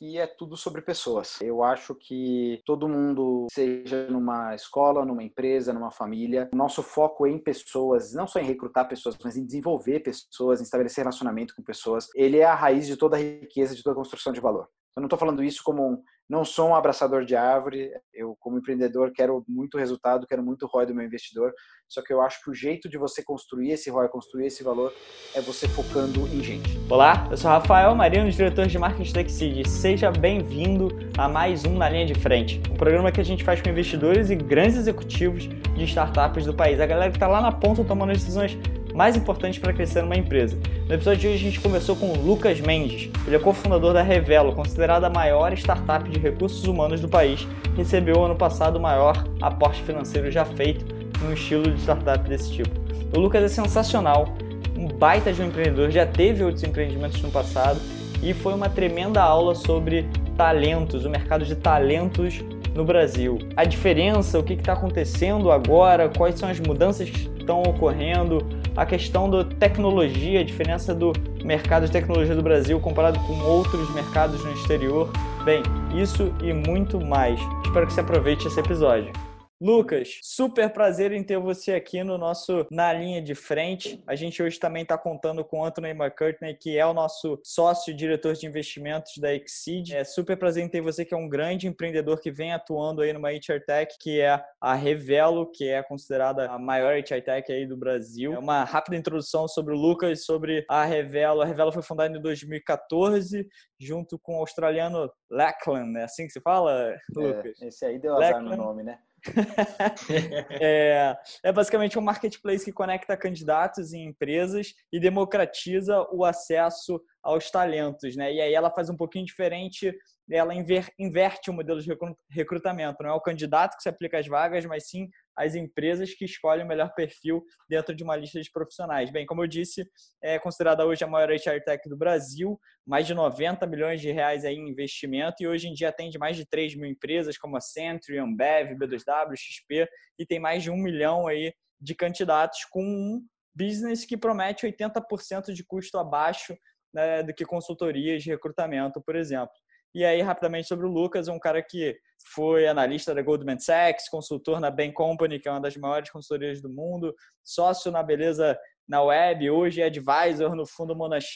que é tudo sobre pessoas. Eu acho que todo mundo, seja numa escola, numa empresa, numa família, o nosso foco é em pessoas, não só em recrutar pessoas, mas em desenvolver pessoas, em estabelecer relacionamento com pessoas. Ele é a raiz de toda a riqueza, de toda a construção de valor. Eu não estou falando isso como um, não sou um abraçador de árvore. Eu, como empreendedor, quero muito resultado, quero muito ROI do meu investidor. Só que eu acho que o jeito de você construir esse ROI, construir esse valor, é você focando em gente. Olá, eu sou Rafael Marino, diretor de marketing da Exceed. Seja bem-vindo a mais um Na Linha de Frente, um programa que a gente faz com investidores e grandes executivos de startups do país. A galera que está lá na ponta tomando decisões mais importantes para crescer numa empresa. No episódio de hoje a gente conversou com o Lucas Mendes. Ele é cofundador da Revelo, considerada a maior startup de recursos humanos do país. Recebeu ano passado o maior aporte financeiro já feito num estilo de startup desse tipo. O Lucas é sensacional, um baita de um empreendedor, já teve outros empreendimentos no passado e foi uma tremenda aula sobre talentos, o mercado de talentos no Brasil. A diferença, o que está acontecendo agora, quais são as mudanças que estão ocorrendo, a questão da tecnologia, a diferença do mercado de tecnologia do Brasil comparado com outros mercados no exterior. Bem, isso e muito mais. Espero que você aproveite esse episódio. Lucas, super prazer em ter você aqui no nosso Na Linha de Frente. A gente hoje também está contando com o Anthony McCartney, que é o nosso sócio diretor de investimentos da Exceed. É super prazer em ter você, que é um grande empreendedor que vem atuando aí numa HR Tech, que é a Revelo, que é considerada a maior HR Tech aí do Brasil. É uma rápida introdução sobre o Lucas, sobre a Revelo. A Revelo foi fundada em 2014, junto com o australiano Lachlan, é assim que se fala, Lucas? É, esse aí deu azar no nome, né? é, é, basicamente um marketplace que conecta candidatos e empresas e democratiza o acesso aos talentos, né? E aí ela faz um pouquinho diferente, ela inverte o modelo de recrutamento. Não é o candidato que se aplica às vagas, mas sim as empresas que escolhem o melhor perfil dentro de uma lista de profissionais. Bem, como eu disse, é considerada hoje a maior HR Tech do Brasil, mais de 90 milhões de reais aí em investimento e hoje em dia atende mais de 3 mil empresas como a Century, Ambev, B2W, XP e tem mais de um milhão aí de candidatos com um business que promete 80% de custo abaixo né, do que consultorias de recrutamento, por exemplo. E aí, rapidamente sobre o Lucas, um cara que foi analista da Goldman Sachs, consultor na Bain Company, que é uma das maiores consultorias do mundo, sócio na Beleza na Web, hoje é advisor no Fundo Monax.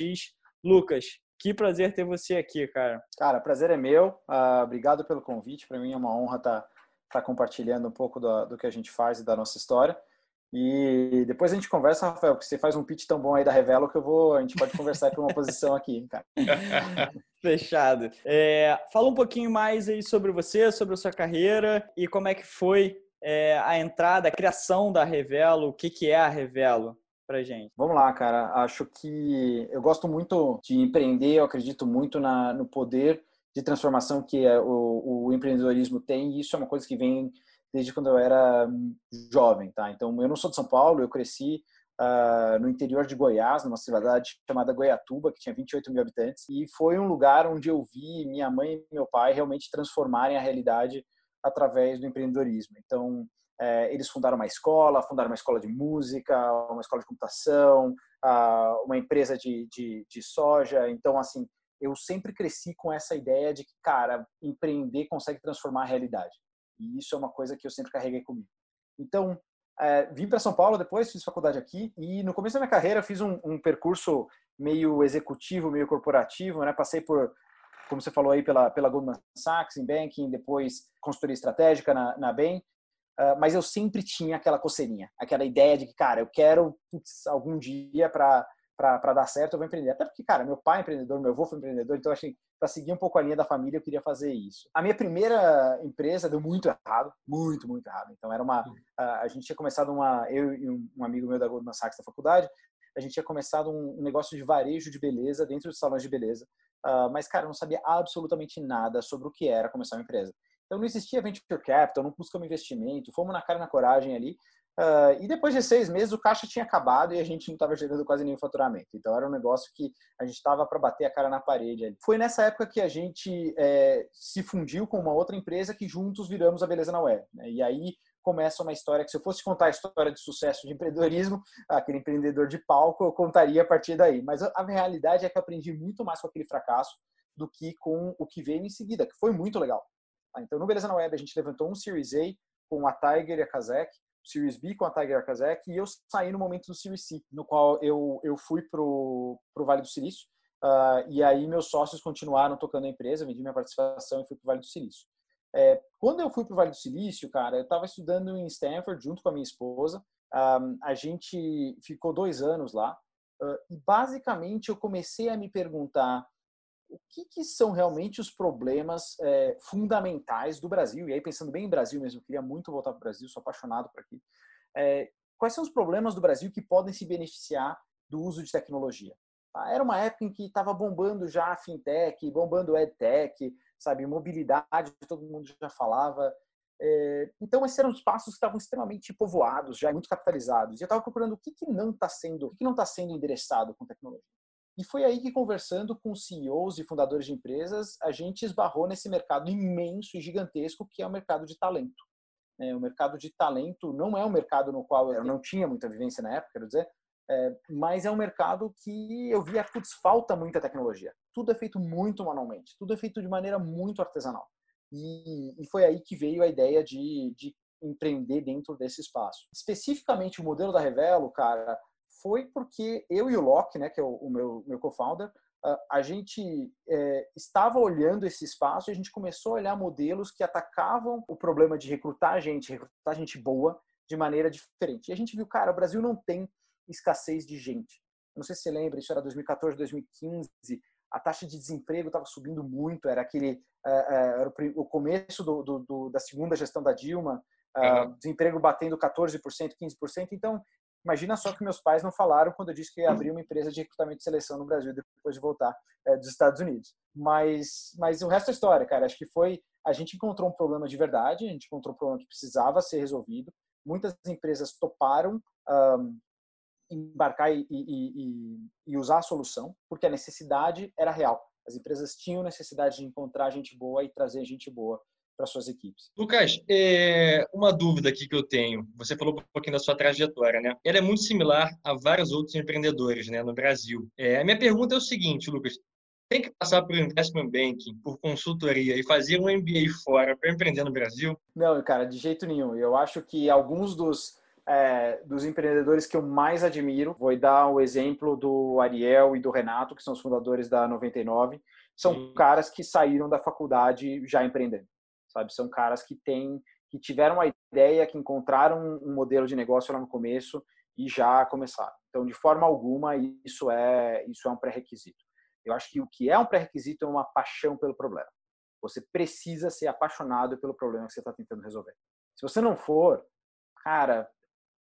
Lucas, que prazer ter você aqui, cara. Cara, prazer é meu. Uh, obrigado pelo convite. Para mim é uma honra estar tá, tá compartilhando um pouco do, do que a gente faz e da nossa história. E depois a gente conversa, Rafael, porque você faz um pitch tão bom aí da Revelo que eu vou, a gente pode conversar por uma posição aqui, cara. Fechado. É, fala um pouquinho mais aí sobre você, sobre a sua carreira e como é que foi é, a entrada, a criação da Revelo, o que, que é a Revelo pra gente. Vamos lá, cara. Acho que eu gosto muito de empreender, eu acredito muito na, no poder de transformação que é o, o empreendedorismo tem e isso é uma coisa que vem desde quando eu era jovem, tá? Então, eu não sou de São Paulo, eu cresci uh, no interior de Goiás, numa cidade chamada Goiatuba, que tinha 28 mil habitantes, e foi um lugar onde eu vi minha mãe e meu pai realmente transformarem a realidade através do empreendedorismo. Então, é, eles fundaram uma escola, fundaram uma escola de música, uma escola de computação, uh, uma empresa de, de, de soja. Então, assim, eu sempre cresci com essa ideia de que, cara, empreender consegue transformar a realidade. E isso é uma coisa que eu sempre carreguei comigo. Então, é, vim para São Paulo depois, fiz faculdade aqui e no começo da minha carreira fiz um, um percurso meio executivo, meio corporativo, né? Passei por, como você falou aí, pela, pela Goldman Sachs em banking, depois consultoria estratégica na, na BEM, uh, mas eu sempre tinha aquela coceirinha, aquela ideia de que, cara, eu quero putz, algum dia para para dar certo, eu vou empreender. Até porque, cara, meu pai é empreendedor, meu avô foi empreendedor, então achei para seguir um pouco a linha da família, eu queria fazer isso. A minha primeira empresa deu muito errado, muito, muito errado. Então era uma a gente tinha começado uma eu e um amigo meu da Goldman Sachs da faculdade, a gente tinha começado um negócio de varejo de beleza dentro dos salões de beleza. Uh, mas cara, eu não sabia absolutamente nada sobre o que era começar uma empresa. Então não existia venture capital, não buscamos investimento, fomos na cara e na coragem ali Uh, e depois de seis meses o caixa tinha acabado e a gente não estava gerando quase nenhum faturamento. Então era um negócio que a gente estava para bater a cara na parede. Ali. Foi nessa época que a gente é, se fundiu com uma outra empresa que juntos viramos a Beleza na Web. Né? E aí começa uma história que se eu fosse contar a história de sucesso de empreendedorismo, aquele empreendedor de palco, eu contaria a partir daí. Mas a realidade é que eu aprendi muito mais com aquele fracasso do que com o que veio em seguida, que foi muito legal. Então, no Beleza na Web, a gente levantou um Series A com a Tiger e a Kazek, Series B com a Tiger Kazek, e eu saí no momento do Series C, no qual eu, eu fui para o Vale do Silício, uh, e aí meus sócios continuaram tocando a empresa, vendi minha participação e fui para o Vale do Silício. É, quando eu fui para o Vale do Silício, cara, eu estava estudando em Stanford junto com a minha esposa, um, a gente ficou dois anos lá, uh, e basicamente eu comecei a me perguntar o que, que são realmente os problemas é, fundamentais do Brasil. E aí, pensando bem em Brasil mesmo, eu queria muito voltar para o Brasil, sou apaixonado por aqui. É, quais são os problemas do Brasil que podem se beneficiar do uso de tecnologia? Tá? Era uma época em que estava bombando já a fintech, bombando edtech, sabe, mobilidade, todo mundo já falava. É, então, esses eram os passos que estavam extremamente povoados, já muito capitalizados. E eu estava procurando o que, que não está sendo, o que, que não está sendo endereçado com tecnologia. E foi aí que, conversando com CEOs e fundadores de empresas, a gente esbarrou nesse mercado imenso e gigantesco que é o mercado de talento. É, o mercado de talento não é um mercado no qual eu não tinha muita vivência na época, quero dizer, é, mas é um mercado que eu via, putz, falta muita tecnologia. Tudo é feito muito manualmente, tudo é feito de maneira muito artesanal. E, e foi aí que veio a ideia de, de empreender dentro desse espaço. Especificamente o modelo da Revelo, cara, foi porque eu e o Locke, né, que é o, o meu, meu co-founder, a gente é, estava olhando esse espaço e a gente começou a olhar modelos que atacavam o problema de recrutar gente, recrutar gente boa, de maneira diferente. E a gente viu, cara, o Brasil não tem escassez de gente. Não sei se você lembra, isso era 2014, 2015, a taxa de desemprego estava subindo muito, era aquele é, é, era o começo do, do, do, da segunda gestão da Dilma, uhum. desemprego batendo 14%, 15%. Então, Imagina só que meus pais não falaram quando eu disse que ia abrir uma empresa de recrutamento e seleção no Brasil depois de voltar é, dos Estados Unidos. Mas, mas o resto é história, cara. Acho que foi. A gente encontrou um problema de verdade, a gente encontrou um problema que precisava ser resolvido. Muitas empresas toparam um, embarcar e, e, e, e usar a solução, porque a necessidade era real. As empresas tinham necessidade de encontrar gente boa e trazer gente boa para suas equipes. Lucas, é uma dúvida aqui que eu tenho. Você falou um pouquinho da sua trajetória, né? Ela é muito similar a vários outros empreendedores, né, no Brasil. É, a minha pergunta é o seguinte, Lucas: tem que passar por investment banking, por consultoria e fazer um MBA fora para empreender no Brasil? Não, cara, de jeito nenhum. Eu acho que alguns dos é, dos empreendedores que eu mais admiro, vou dar o exemplo do Ariel e do Renato, que são os fundadores da 99, são Sim. caras que saíram da faculdade já empreendendo sabe? São caras que têm, que tiveram uma ideia, que encontraram um modelo de negócio lá no começo e já começaram. Então, de forma alguma, isso é isso é um pré-requisito. Eu acho que o que é um pré-requisito é uma paixão pelo problema. Você precisa ser apaixonado pelo problema que você está tentando resolver. Se você não for, cara,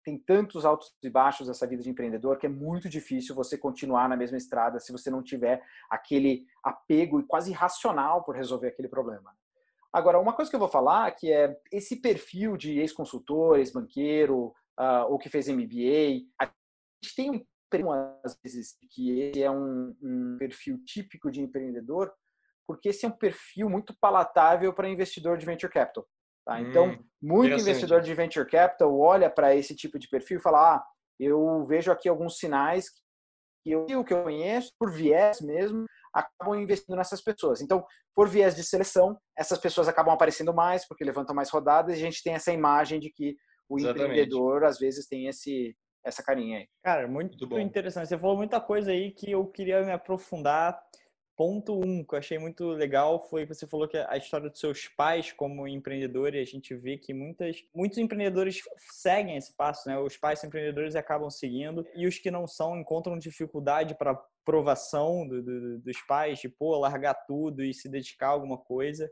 tem tantos altos e baixos essa vida de empreendedor que é muito difícil você continuar na mesma estrada se você não tiver aquele apego e quase irracional por resolver aquele problema. Agora, uma coisa que eu vou falar que é esse perfil de ex-consultor, ex-banqueiro, uh, ou que fez MBA, a gente tem um às vezes que esse é um, um perfil típico de empreendedor, porque esse é um perfil muito palatável para investidor de venture capital. Tá? Então, hum, muito investidor de venture capital olha para esse tipo de perfil e fala: ah, eu vejo aqui alguns sinais que eu, que eu conheço, por viés mesmo, acabam investindo nessas pessoas. Então, por viés de seleção, essas pessoas acabam aparecendo mais, porque levantam mais rodadas, e a gente tem essa imagem de que o Exatamente. empreendedor, às vezes, tem esse, essa carinha aí. Cara, muito, muito interessante. Você falou muita coisa aí que eu queria me aprofundar. Ponto um, que eu achei muito legal, foi você falou que a história dos seus pais como empreendedor, e a gente vê que muitas, muitos empreendedores seguem esse passo, né? Os pais empreendedores acabam seguindo, e os que não são encontram dificuldade para provação do, do, dos pais, de pô, largar tudo e se dedicar a alguma coisa.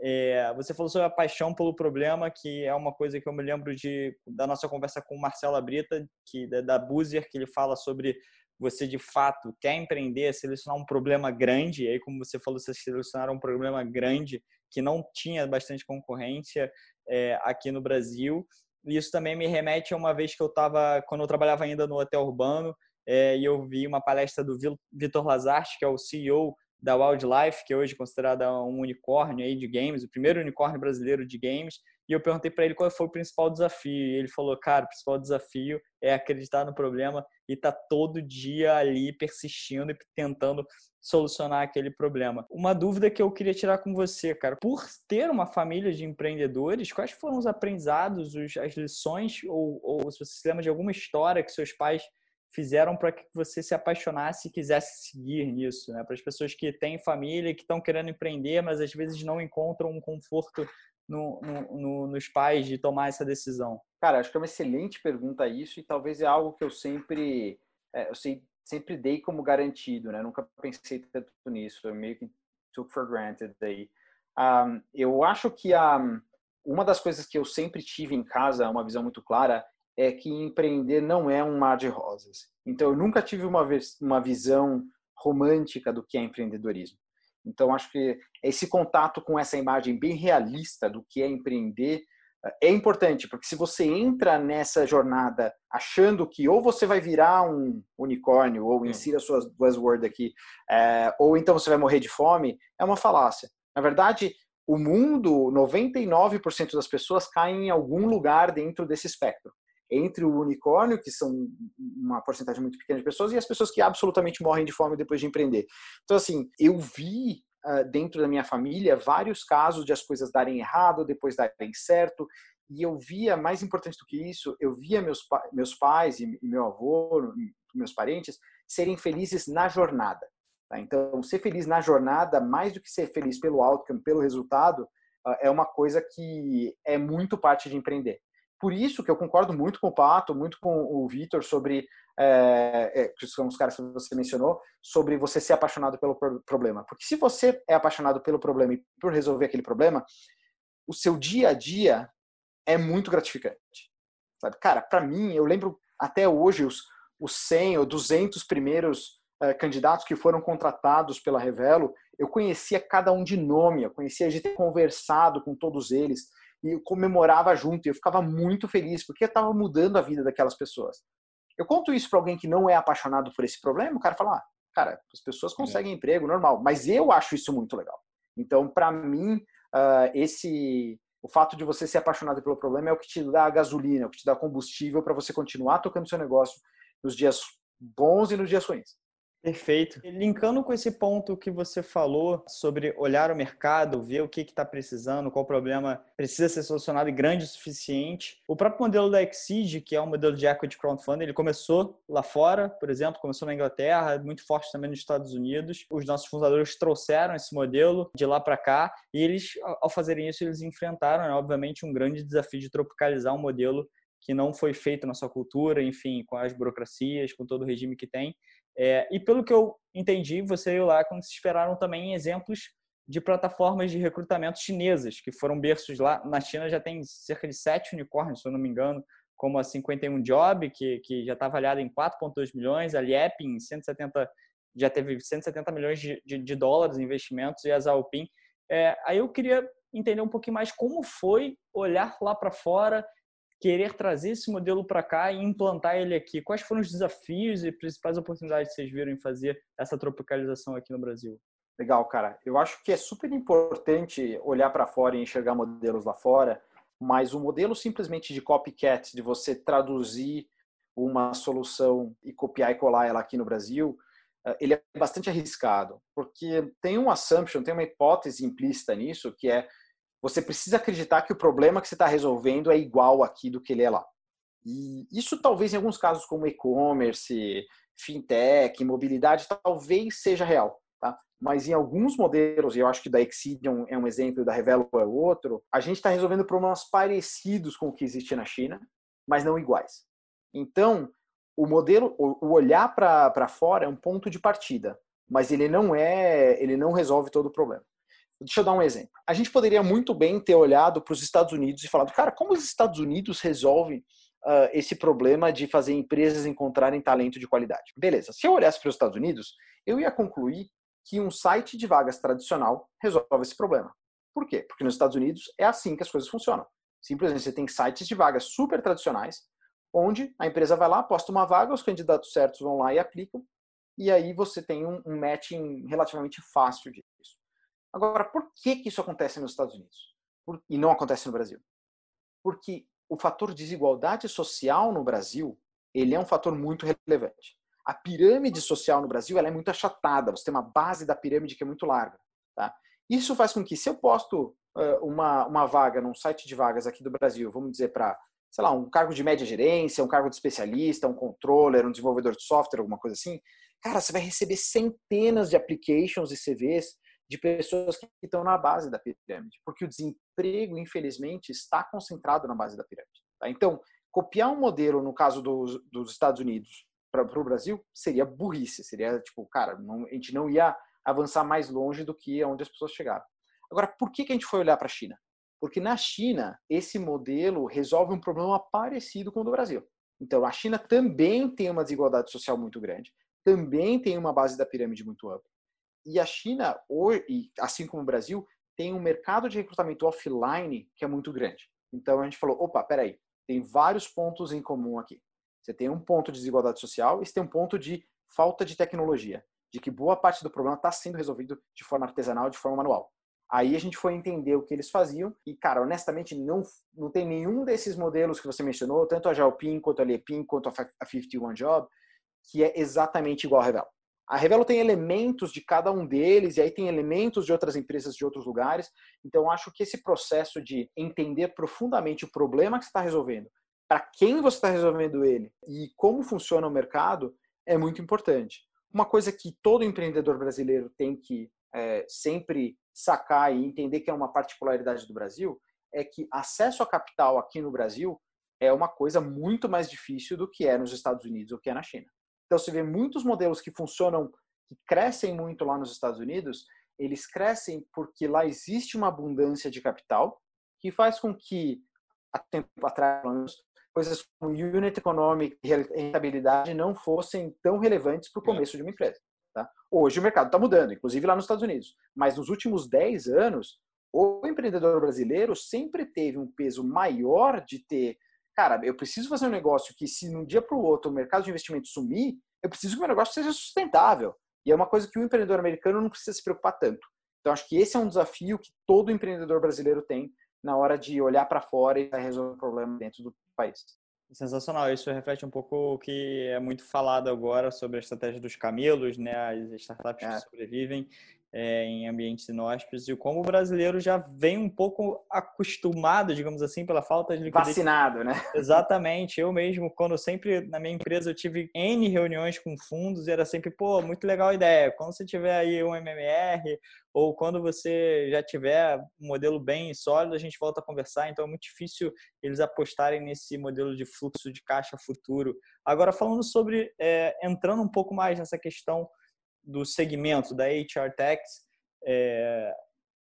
É, você falou sobre a paixão pelo problema, que é uma coisa que eu me lembro de da nossa conversa com o Marcelo Abrita, que da, da Buzier, que ele fala sobre você de fato quer empreender, selecionar um problema grande, e aí como você falou, você selecionaram um problema grande que não tinha bastante concorrência é, aqui no Brasil. E isso também me remete a uma vez que eu estava, quando eu trabalhava ainda no hotel urbano, é, e eu vi uma palestra do Vitor Lazarte, que é o CEO da Wildlife, que é hoje considerada um unicórnio aí de games, o primeiro unicórnio brasileiro de games, e eu perguntei para ele qual foi o principal desafio, e ele falou, cara, o principal desafio é acreditar no problema e tá todo dia ali persistindo e tentando solucionar aquele problema. Uma dúvida que eu queria tirar com você, cara, por ter uma família de empreendedores, quais foram os aprendizados, as lições, ou, ou se você se lembra de alguma história que seus pais fizeram para que você se apaixonasse e quisesse seguir nisso, né? Para as pessoas que têm família, que estão querendo empreender, mas às vezes não encontram um conforto no, no, no, nos pais de tomar essa decisão. Cara, acho que é uma excelente pergunta isso e talvez é algo que eu sempre é, eu sempre dei como garantido, né? Nunca pensei tanto nisso, eu meio que took for granted daí. Um, eu acho que um, uma das coisas que eu sempre tive em casa, uma visão muito clara, é que empreender não é um mar de rosas. Então, eu nunca tive uma, uma visão romântica do que é empreendedorismo. Então, acho que esse contato com essa imagem bem realista do que é empreender é importante, porque se você entra nessa jornada achando que ou você vai virar um unicórnio, ou insira suas buzzwords aqui, é, ou então você vai morrer de fome, é uma falácia. Na verdade, o mundo, 99% das pessoas caem em algum lugar dentro desse espectro. Entre o unicórnio, que são uma porcentagem muito pequena de pessoas, e as pessoas que absolutamente morrem de fome depois de empreender. Então, assim, eu vi dentro da minha família vários casos de as coisas darem errado, depois darem certo, e eu via, mais importante do que isso, eu via meus, meus pais e meu avô, meus parentes, serem felizes na jornada. Tá? Então, ser feliz na jornada, mais do que ser feliz pelo outcome, pelo resultado, é uma coisa que é muito parte de empreender. Por isso que eu concordo muito com o Pato, muito com o Vitor sobre é, que são os caras que você mencionou, sobre você ser apaixonado pelo problema. Porque se você é apaixonado pelo problema e por resolver aquele problema, o seu dia a dia é muito gratificante. Sabe? Cara, para mim, eu lembro até hoje os, os 100 ou 200 primeiros uh, candidatos que foram contratados pela Revelo, eu conhecia cada um de nome, eu conhecia a gente ter conversado com todos eles e eu comemorava junto, e eu ficava muito feliz porque eu estava mudando a vida daquelas pessoas. Eu conto isso para alguém que não é apaixonado por esse problema, o cara fala: ah, cara, as pessoas é. conseguem é. emprego normal, mas eu acho isso muito legal. Então, para mim, uh, esse o fato de você ser apaixonado pelo problema é o que te dá a gasolina, é o que te dá combustível para você continuar tocando seu negócio nos dias bons e nos dias ruins. Perfeito. Linkando com esse ponto que você falou sobre olhar o mercado, ver o que está precisando, qual problema precisa ser solucionado e grande o suficiente. O próprio modelo da Exceed, que é um modelo de equity crowdfunding, ele começou lá fora, por exemplo, começou na Inglaterra, muito forte também nos Estados Unidos. Os nossos fundadores trouxeram esse modelo de lá para cá e eles, ao fazerem isso, eles enfrentaram, né, obviamente, um grande desafio de tropicalizar um modelo que não foi feito na sua cultura, enfim, com as burocracias, com todo o regime que tem. É, e pelo que eu entendi, você e o Lacon se esperaram também exemplos de plataformas de recrutamento chinesas, que foram berços lá. Na China já tem cerca de sete unicórnios, se eu não me engano, como a 51 Job, que, que já está avaliada em 4,2 milhões, a Liep em 170, já teve 170 milhões de, de, de dólares em investimentos, e a Zalpin. É, aí eu queria entender um pouquinho mais como foi olhar lá para fora querer trazer esse modelo para cá e implantar ele aqui? Quais foram os desafios e principais oportunidades que vocês viram em fazer essa tropicalização aqui no Brasil? Legal, cara. Eu acho que é super importante olhar para fora e enxergar modelos lá fora, mas o modelo simplesmente de copycat, de você traduzir uma solução e copiar e colar ela aqui no Brasil, eh, ele é bastante arriscado, porque tem um assumption, tem uma hipótese implícita nisso, que é você precisa acreditar que o problema que você está resolvendo é igual aqui do que ele é lá. E isso talvez em alguns casos como e-commerce, fintech, mobilidade, talvez seja real. Tá? Mas em alguns modelos, e eu acho que da Exidion é um exemplo, da Revelo é outro, a gente está resolvendo problemas parecidos com o que existe na China, mas não iguais. Então, o modelo, o olhar para fora é um ponto de partida, mas ele não é, ele não resolve todo o problema. Deixa eu dar um exemplo. A gente poderia muito bem ter olhado para os Estados Unidos e falado, cara, como os Estados Unidos resolvem uh, esse problema de fazer empresas encontrarem talento de qualidade? Beleza. Se eu olhasse para os Estados Unidos, eu ia concluir que um site de vagas tradicional resolve esse problema. Por quê? Porque nos Estados Unidos é assim que as coisas funcionam. Simplesmente você tem sites de vagas super tradicionais, onde a empresa vai lá, posta uma vaga, os candidatos certos vão lá e aplicam, e aí você tem um, um matching relativamente fácil disso. Agora, por que, que isso acontece nos Estados Unidos por, e não acontece no Brasil? Porque o fator desigualdade social no Brasil ele é um fator muito relevante. a pirâmide social no Brasil ela é muito achatada, você tem uma base da pirâmide que é muito larga. Tá? Isso faz com que, se eu posto uh, uma, uma vaga num site de vagas aqui do Brasil, vamos dizer para, sei lá, um cargo de média gerência, um cargo de especialista, um controller, um desenvolvedor de software, alguma coisa assim, cara, você vai receber centenas de applications e CVs de pessoas que estão na base da pirâmide, porque o desemprego, infelizmente, está concentrado na base da pirâmide. Tá? Então, copiar um modelo, no caso dos, dos Estados Unidos, para o Brasil seria burrice, seria tipo, cara, não, a gente não ia avançar mais longe do que onde as pessoas chegaram. Agora, por que, que a gente foi olhar para a China? Porque na China, esse modelo resolve um problema parecido com o do Brasil. Então, a China também tem uma desigualdade social muito grande, também tem uma base da pirâmide muito ampla. E a China, assim como o Brasil, tem um mercado de recrutamento offline que é muito grande. Então, a gente falou, opa, peraí, tem vários pontos em comum aqui. Você tem um ponto de desigualdade social e você tem um ponto de falta de tecnologia, de que boa parte do problema está sendo resolvido de forma artesanal, de forma manual. Aí a gente foi entender o que eles faziam e, cara, honestamente, não, não tem nenhum desses modelos que você mencionou, tanto a Jalpin, quanto a Lepin, quanto a 51 Job, que é exatamente igual a Revelo. A Revelo tem elementos de cada um deles, e aí tem elementos de outras empresas de outros lugares. Então, acho que esse processo de entender profundamente o problema que você está resolvendo, para quem você está resolvendo ele e como funciona o mercado é muito importante. Uma coisa que todo empreendedor brasileiro tem que é, sempre sacar e entender que é uma particularidade do Brasil é que acesso a capital aqui no Brasil é uma coisa muito mais difícil do que é nos Estados Unidos ou que é na China. Então, você vê muitos modelos que funcionam, que crescem muito lá nos Estados Unidos, eles crescem porque lá existe uma abundância de capital que faz com que, há tempo atrás, coisas como unit economic e rentabilidade não fossem tão relevantes para o começo de uma empresa. Tá? Hoje o mercado está mudando, inclusive lá nos Estados Unidos. Mas nos últimos 10 anos, o empreendedor brasileiro sempre teve um peso maior de ter, cara, eu preciso fazer um negócio que se de um dia para o outro o mercado de investimento sumir, eu preciso que o meu negócio seja sustentável. E é uma coisa que o empreendedor americano não precisa se preocupar tanto. Então acho que esse é um desafio que todo empreendedor brasileiro tem na hora de olhar para fora e resolver o problema dentro do país. Sensacional, isso reflete um pouco o que é muito falado agora sobre a estratégia dos camelos, né? As startups é. que sobrevivem é, em ambientes inóspitos e como o brasileiro já vem um pouco acostumado, digamos assim, pela falta de liquidez. Vacinado, né? Exatamente. Eu mesmo, quando sempre na minha empresa eu tive N reuniões com fundos e era sempre, pô, muito legal a ideia. Quando você tiver aí um MMR ou quando você já tiver um modelo bem sólido, a gente volta a conversar. Então é muito difícil eles apostarem nesse modelo de fluxo de caixa futuro. Agora, falando sobre, é, entrando um pouco mais nessa questão do segmento da HR Techs, é,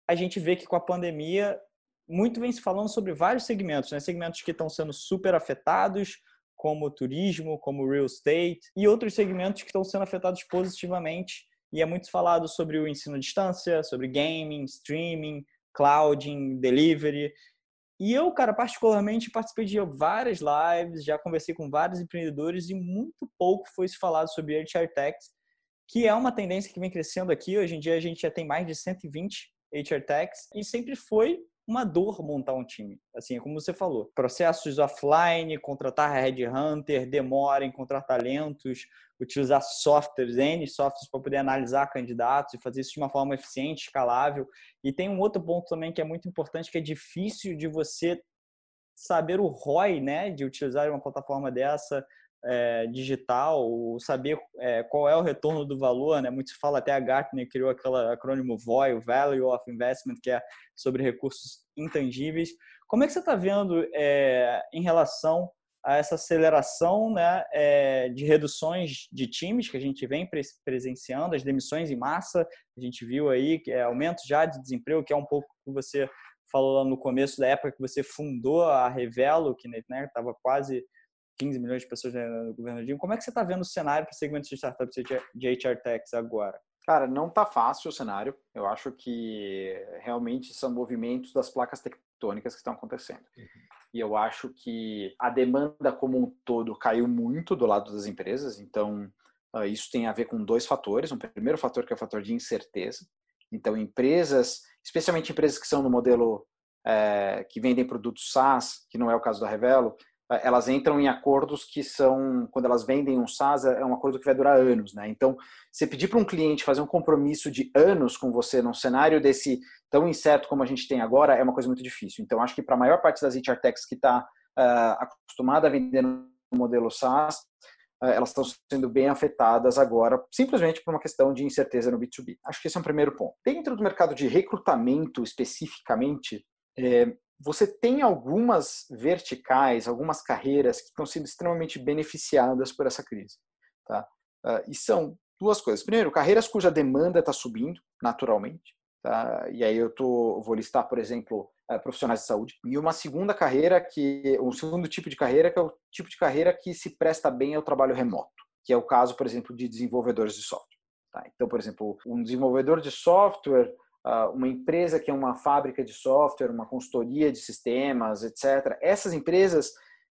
a gente vê que com a pandemia muito vem se falando sobre vários segmentos, né? segmentos que estão sendo super afetados, como turismo, como real estate, e outros segmentos que estão sendo afetados positivamente. E é muito falado sobre o ensino à distância, sobre gaming, streaming, clouding, delivery. E eu, cara, particularmente participei de várias lives, já conversei com vários empreendedores e muito pouco foi se falado sobre HR Techs que é uma tendência que vem crescendo aqui. Hoje em dia a gente já tem mais de 120 HR Techs e sempre foi uma dor montar um time. Assim, como você falou, processos offline, contratar headhunter, demora, encontrar talentos, utilizar softwares, N softwares para poder analisar candidatos e fazer isso de uma forma eficiente, escalável. E tem um outro ponto também que é muito importante, que é difícil de você saber o ROI, né, de utilizar uma plataforma dessa, é, digital, saber é, qual é o retorno do valor, né? Muito se fala até a Gartner criou aquele acrônimo VOI, Value of Investment, que é sobre recursos intangíveis. Como é que você está vendo é, em relação a essa aceleração né, é, de reduções de times que a gente vem presenciando, as demissões em massa, a gente viu aí que é aumento já de desemprego, que é um pouco que você falou lá no começo da época que você fundou a Revelo, que né, estava quase 15 milhões de pessoas no governo Dilma. Como é que você está vendo o cenário para o segmento de startups de HR Techs agora? Cara, não está fácil o cenário. Eu acho que realmente são movimentos das placas tectônicas que estão acontecendo. Uhum. E eu acho que a demanda como um todo caiu muito do lado das empresas. Então, ah, isso tem a ver com dois fatores. Um primeiro fator que é o fator de incerteza. Então, empresas, especialmente empresas que são no modelo é, que vendem produtos SaaS, que não é o caso da Revelo, elas entram em acordos que são, quando elas vendem um SaaS, é um acordo que vai durar anos, né? Então, você pedir para um cliente fazer um compromisso de anos com você num cenário desse tão incerto como a gente tem agora, é uma coisa muito difícil. Então, acho que para a maior parte das HR Techs que está uh, acostumada a vender no modelo SaaS, uh, elas estão sendo bem afetadas agora, simplesmente por uma questão de incerteza no B2B. Acho que esse é um primeiro ponto. Dentro do mercado de recrutamento, especificamente, é, você tem algumas verticais, algumas carreiras que estão sendo extremamente beneficiadas por essa crise. Tá? Uh, e são duas coisas. Primeiro, carreiras cuja demanda está subindo naturalmente. Tá? E aí eu tô, vou listar, por exemplo, uh, profissionais de saúde. E uma segunda carreira, que um segundo tipo de carreira, que é o tipo de carreira que se presta bem ao trabalho remoto, que é o caso, por exemplo, de desenvolvedores de software. Tá? Então, por exemplo, um desenvolvedor de software uma empresa que é uma fábrica de software, uma consultoria de sistemas, etc. Essas empresas,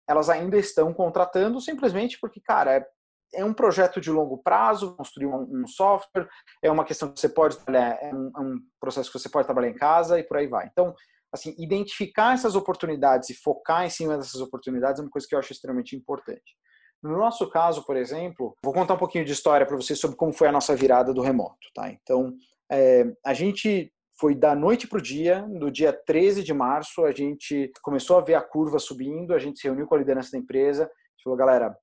elas ainda estão contratando simplesmente porque, cara, é um projeto de longo prazo, construir um, software, é uma questão que você pode trabalhar, é um, é um processo que você pode trabalhar em casa e por aí vai. Então, assim, identificar essas oportunidades e focar em cima dessas oportunidades é uma coisa que eu acho extremamente importante. No nosso caso, por exemplo, vou contar um pouquinho de história para vocês sobre como foi a nossa virada do remoto, tá? Então, é, a gente foi da noite para o dia, no dia 13 de março, a gente começou a ver a curva subindo, a gente se reuniu com a liderança da empresa, a gente falou, galera,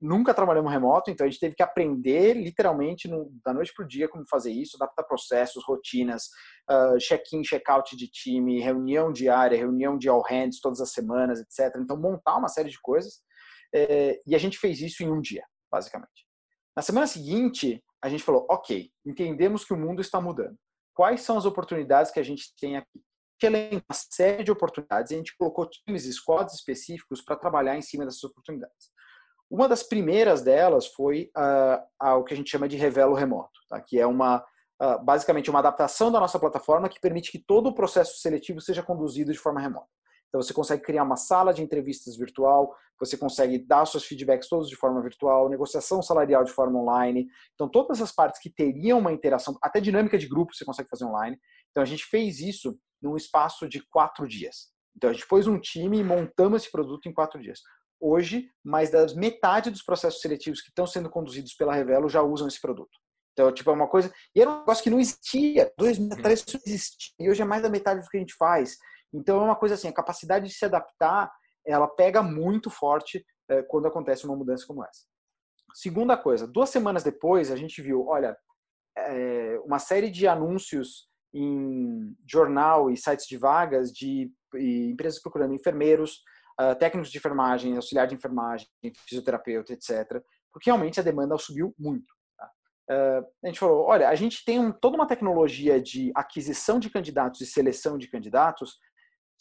nunca trabalhamos remoto, então a gente teve que aprender literalmente no, da noite para o dia como fazer isso, adaptar processos, rotinas, uh, check-in, check-out de time, reunião diária, reunião de all hands todas as semanas, etc. Então, montar uma série de coisas, é, e a gente fez isso em um dia, basicamente. Na semana seguinte, a gente falou, ok, entendemos que o mundo está mudando. Quais são as oportunidades que a gente tem aqui? Que uma série de oportunidades e a gente colocou times e squads específicos para trabalhar em cima dessas oportunidades. Uma das primeiras delas foi uh, o que a gente chama de revelo remoto, tá? que é uma uh, basicamente uma adaptação da nossa plataforma que permite que todo o processo seletivo seja conduzido de forma remota. Então você consegue criar uma sala de entrevistas virtual, você consegue dar seus feedbacks todos de forma virtual, negociação salarial de forma online. Então todas as partes que teriam uma interação, até dinâmica de grupo você consegue fazer online. Então a gente fez isso num espaço de quatro dias. Então a gente pôs um time e montamos esse produto em quatro dias. Hoje, mais da metade dos processos seletivos que estão sendo conduzidos pela Revelo já usam esse produto. Então, tipo, é uma coisa. E era um negócio que não existia. Dois meses atrás isso existia. E hoje é mais da metade do que a gente faz. Então é uma coisa assim, a capacidade de se adaptar, ela pega muito forte é, quando acontece uma mudança como essa. Segunda coisa, duas semanas depois a gente viu, olha, é, uma série de anúncios em jornal e sites de vagas de empresas procurando enfermeiros, uh, técnicos de enfermagem, auxiliar de enfermagem, fisioterapeuta, etc. Porque realmente a demanda subiu muito. Tá? Uh, a gente falou, olha, a gente tem um, toda uma tecnologia de aquisição de candidatos e seleção de candidatos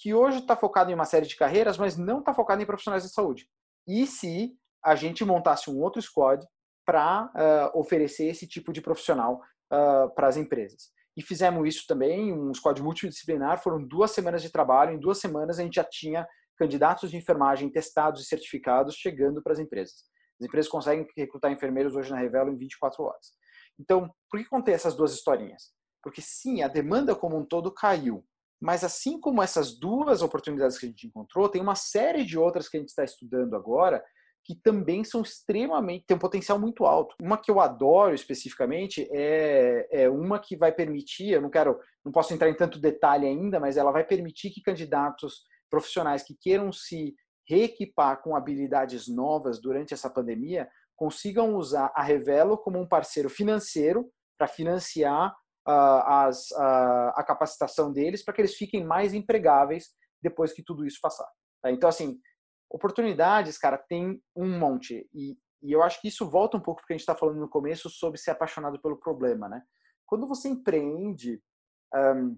que hoje está focado em uma série de carreiras, mas não está focado em profissionais de saúde. E se a gente montasse um outro squad para uh, eh, oferecer esse tipo de profissional uh, para as empresas? E fizemos isso também, um squad multidisciplinar, foram duas semanas de trabalho, em duas semanas a gente já tinha candidatos de enfermagem testados e certificados chegando para as empresas. As empresas conseguem recrutar enfermeiros hoje na Revelo em 24 horas. Então, por que contei essas duas historinhas? Porque sim, a demanda como um todo caiu, mas assim como essas duas oportunidades que a gente encontrou, tem uma série de outras que a gente está estudando agora que também são extremamente, tem um potencial muito alto. Uma que eu adoro especificamente é, é uma que vai permitir, eu não quero, não posso entrar em tanto detalhe ainda, mas ela vai permitir que candidatos profissionais que queiram se reequipar com habilidades novas durante essa pandemia consigam usar a Revelo como um parceiro financeiro para financiar as, a, a, capacitação deles para que eles fiquem mais empregáveis depois que tudo isso passar. Tá? Então, assim, oportunidades, cara, tem um monte. E, e eu acho que isso volta um pouco porque a gente está falando no começo sobre ser apaixonado pelo problema, né? Quando você empreende, um,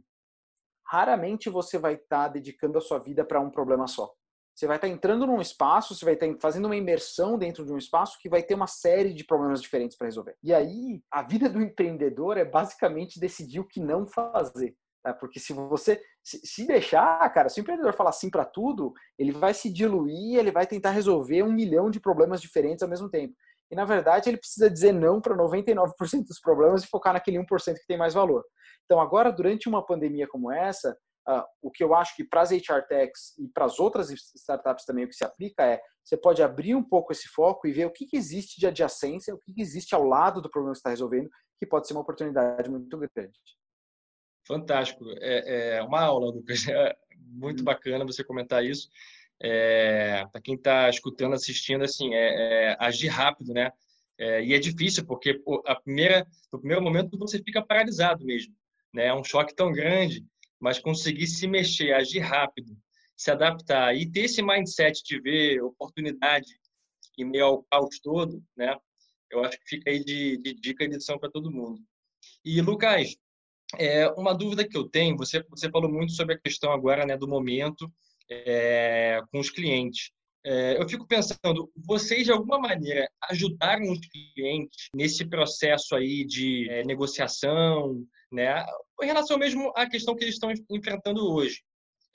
raramente você vai estar tá dedicando a sua vida para um problema só. Você vai estar entrando num espaço, você vai estar fazendo uma imersão dentro de um espaço que vai ter uma série de problemas diferentes para resolver. E aí, a vida do empreendedor é basicamente decidir o que não fazer. Tá? Porque se você se deixar, cara, se o empreendedor falar sim para tudo, ele vai se diluir, ele vai tentar resolver um milhão de problemas diferentes ao mesmo tempo. E na verdade, ele precisa dizer não para 99% dos problemas e focar naquele 1% que tem mais valor. Então, agora, durante uma pandemia como essa, uh, o que eu acho que para as HR Techs e para as outras startups também o que se aplica é você pode abrir um pouco esse foco e ver o que, que existe de adjacência, o que, que existe ao lado do problema que está resolvendo, que pode ser uma oportunidade muito grande. Fantástico. É, é uma aula, Lucas. É muito uhum. bacana você comentar isso. É, para quem está escutando, assistindo, assim, é, é, agir rápido, né? É, e é difícil porque a primeira, no primeiro momento você fica paralisado mesmo, né? É um choque tão grande, mas conseguir se mexer, agir rápido, se adaptar e ter esse mindset de ver oportunidade em meio ao caos todo, né? Eu acho que fica aí de, de dica e lição para todo mundo. E Lucas, é, uma dúvida que eu tenho, você, você falou muito sobre a questão agora né, do momento é, com os clientes. É, eu fico pensando, vocês de alguma maneira ajudaram os clientes nesse processo aí de é, negociação, né? Em relação mesmo à questão que eles estão enfrentando hoje.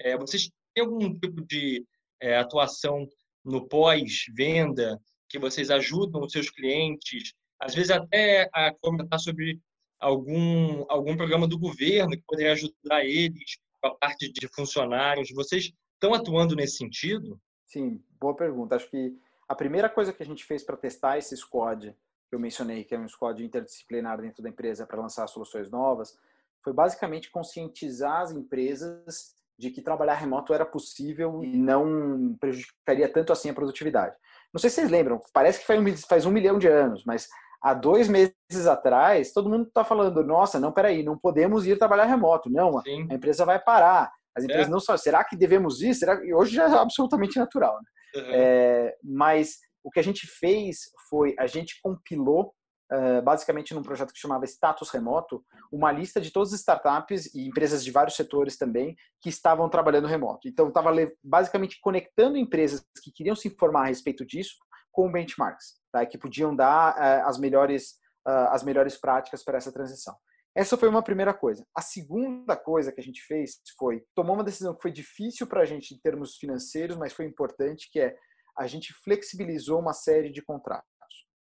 É, vocês têm algum tipo de é, atuação no pós-venda que vocês ajudam os seus clientes, às vezes até a comentar sobre algum, algum programa do governo que poderia ajudar eles com a parte de funcionários. Vocês estão atuando nesse sentido? Sim, boa pergunta. Acho que a primeira coisa que a gente fez para testar esse squad, que eu mencionei, que é um squad interdisciplinar dentro da empresa para lançar soluções novas, foi basicamente conscientizar as empresas de que trabalhar remoto era possível e não prejudicaria tanto assim a produtividade. Não sei se vocês lembram, parece que faz um milhão de anos, mas há dois meses atrás, todo mundo está falando, nossa, não, peraí, não podemos ir trabalhar remoto. Não, Sim. a empresa vai parar. As empresas é. não sabem, será que devemos ir? Será que... Hoje já é absolutamente natural. Né? Uhum. É, mas o que a gente fez foi, a gente compilou, uh, basicamente num projeto que chamava Status Remoto, uma lista de todas as startups e empresas de vários setores também que estavam trabalhando remoto. Então, estava basicamente conectando empresas que queriam se informar a respeito disso com benchmarks, tá? que podiam dar uh, as, melhores, uh, as melhores práticas para essa transição. Essa foi uma primeira coisa. A segunda coisa que a gente fez foi tomar uma decisão que foi difícil para a gente em termos financeiros, mas foi importante, que é a gente flexibilizou uma série de contratos.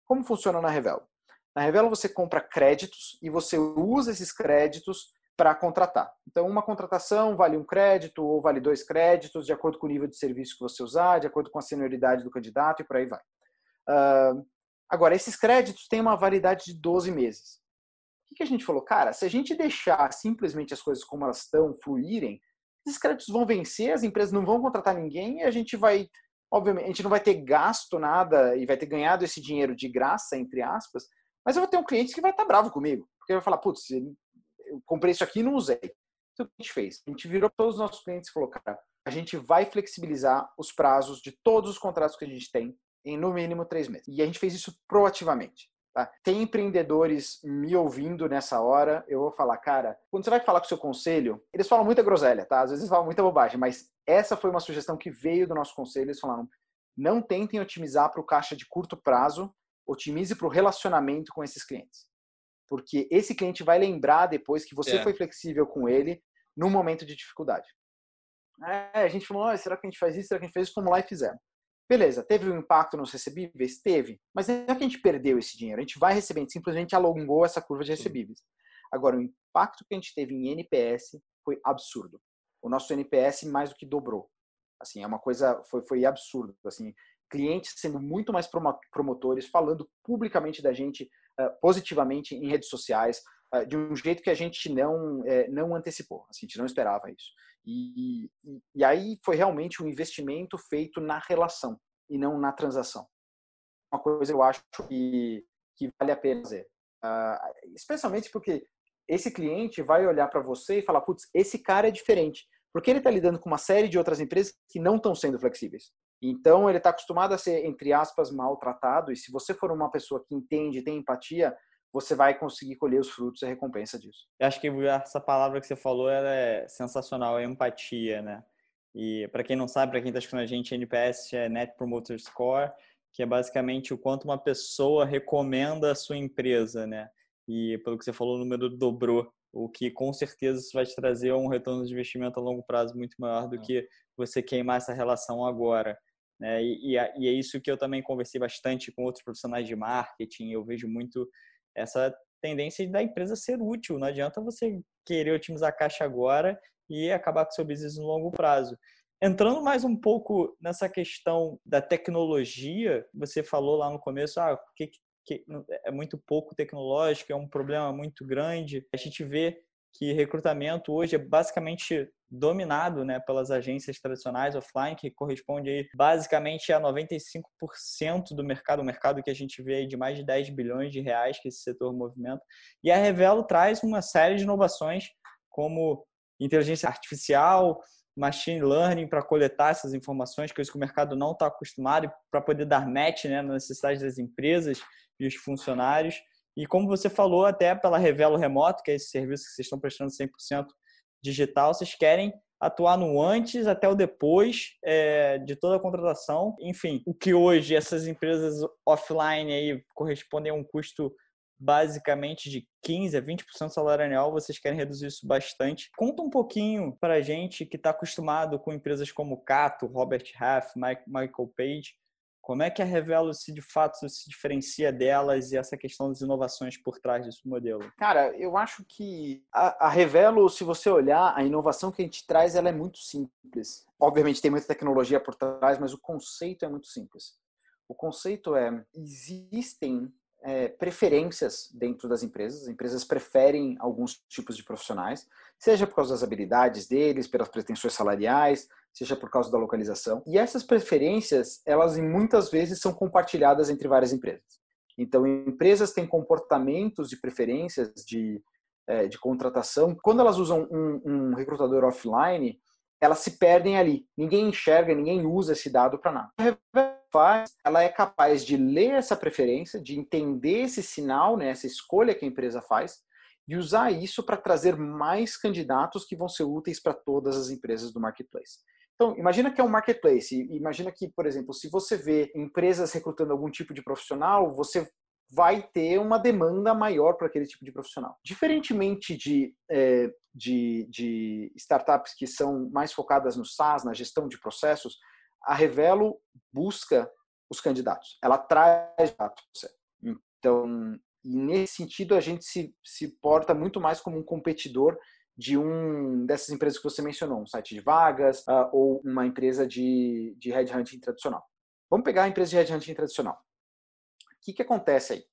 Como funciona na Revelo? Na Revelo você compra créditos e você usa esses créditos para contratar. Então, uma contratação vale um crédito ou vale dois créditos, de acordo com o nível de serviço que você usar, de acordo com a senioridade do candidato e por aí vai. Uh, agora, esses créditos têm uma validade de 12 meses. O que a gente falou? Cara, se a gente deixar simplesmente as coisas como elas estão fluírem, esses créditos vão vencer, as empresas não vão contratar ninguém e a gente vai, obviamente, a gente não vai ter gasto nada e vai ter ganhado esse dinheiro de graça, entre aspas, mas eu vou ter um cliente que vai estar bravo comigo, porque vai falar, putz, eu comprei isso aqui e não usei. Então, o que a gente fez? A gente virou todos os nossos clientes e falou, cara, a gente vai flexibilizar os prazos de todos os contratos que a gente tem em no mínimo três meses. E a gente fez isso proativamente. Tá? Tem empreendedores me ouvindo nessa hora, eu vou falar, cara, quando você vai falar com o seu conselho, eles falam muita groselha, tá? Às vezes falam muita bobagem, mas essa foi uma sugestão que veio do nosso conselho, eles falaram, não tentem otimizar para o caixa de curto prazo, otimize para o relacionamento com esses clientes. Porque esse cliente vai lembrar depois que você é. foi flexível com ele no momento de dificuldade. É, a gente falou, será que a gente faz isso? Será que a gente fez isso? Fomos lá e fizemos. Beleza, teve um impacto nos recebíveis? Teve. Mas não é que a gente perdeu esse dinheiro. A gente vai recebendo, simplesmente alongou essa curva de recebíveis. Agora, o impacto que a gente teve em NPS foi absurdo. O nosso NPS mais do que dobrou. Assim, é uma coisa, foi, foi absurdo. Assim, clientes sendo muito mais promotores, falando publicamente da gente uh, positivamente em redes sociais, de um jeito que a gente não, uh, não antecipou. Assim, a gente não esperava isso. E, e, e aí foi realmente um investimento feito na relação e não na transação. Uma coisa eu acho que, que vale a pena fazer. Uh, especialmente porque esse cliente vai olhar para você e falar, putz, esse cara é diferente. Porque ele está lidando com uma série de outras empresas que não estão sendo flexíveis. Então, ele está acostumado a ser, entre aspas, maltratado. E se você for uma pessoa que entende, tem empatia, você vai conseguir colher os frutos e a recompensa disso. Eu acho que essa palavra que você falou é sensacional, é empatia, né? E para quem não sabe, para quem está escutando a gente, NPS é Net Promoter Score, que é basicamente o quanto uma pessoa recomenda a sua empresa, né? E pelo que você falou, o número dobrou, o que com certeza vai te trazer um retorno de investimento a longo prazo muito maior do que você queimar essa relação agora. Né? E, e, e é isso que eu também conversei bastante com outros profissionais de marketing. Eu vejo muito essa tendência da empresa ser útil. Não adianta você querer otimizar a caixa agora e acabar com seu business no longo prazo. Entrando mais um pouco nessa questão da tecnologia, você falou lá no começo, ah, que, que é muito pouco tecnológico, é um problema muito grande. A gente vê que recrutamento hoje é basicamente dominado né, pelas agências tradicionais offline, que corresponde aí, basicamente a 95% do mercado, o mercado que a gente vê aí de mais de 10 bilhões de reais que esse setor movimenta. E a Revelo traz uma série de inovações como inteligência artificial, machine learning para coletar essas informações, coisas que o mercado não está acostumado, para poder dar match né, nas necessidades das empresas e os funcionários. E como você falou, até pela Revelo Remoto, que é esse serviço que vocês estão prestando 100% digital, vocês querem atuar no antes até o depois é, de toda a contratação. Enfim, o que hoje essas empresas offline aí correspondem a um custo basicamente de 15 a 20% do salário anual, vocês querem reduzir isso bastante. Conta um pouquinho para a gente que está acostumado com empresas como Cato, Robert Half, Michael Page, como é que a Revelo se de fato se diferencia delas e essa questão das inovações por trás desse modelo? Cara, eu acho que a, a, Revelo, se você olhar, a inovação que a gente traz, ela é muito simples. Obviamente tem muita tecnologia por trás, mas o conceito é muito simples. O conceito é existem é, preferências dentro das empresas. As empresas preferem alguns tipos de profissionais, seja por causa das habilidades deles, pelas pretensões salariais, seja por causa da localização. E essas preferências, elas muitas vezes são compartilhadas entre várias empresas. Então, empresas têm comportamentos de preferências de, é, de contratação. Quando elas usam um, um recrutador offline, elas se perdem ali. Ninguém enxerga, ninguém usa esse dado para nada faz, ela é capaz de ler essa preferência, de entender esse sinal, né, essa escolha que a empresa faz, e usar isso para trazer mais candidatos que vão ser úteis para todas as empresas do marketplace. Então, imagina que é um marketplace. Imagina que, por exemplo, se você vê empresas recrutando algum tipo de profissional, você vai ter uma demanda maior para aquele tipo de profissional. Diferentemente de, é, de, de startups que são mais focadas no SaaS, na gestão de processos, a Revelo busca os candidatos, ela traz dados. Então, nesse sentido, a gente se, se porta muito mais como um competidor de um dessas empresas que você mencionou, um site de vagas uh, ou uma empresa de, de headhunting tradicional. Vamos pegar a empresa de headhunting tradicional. O que, que acontece aí?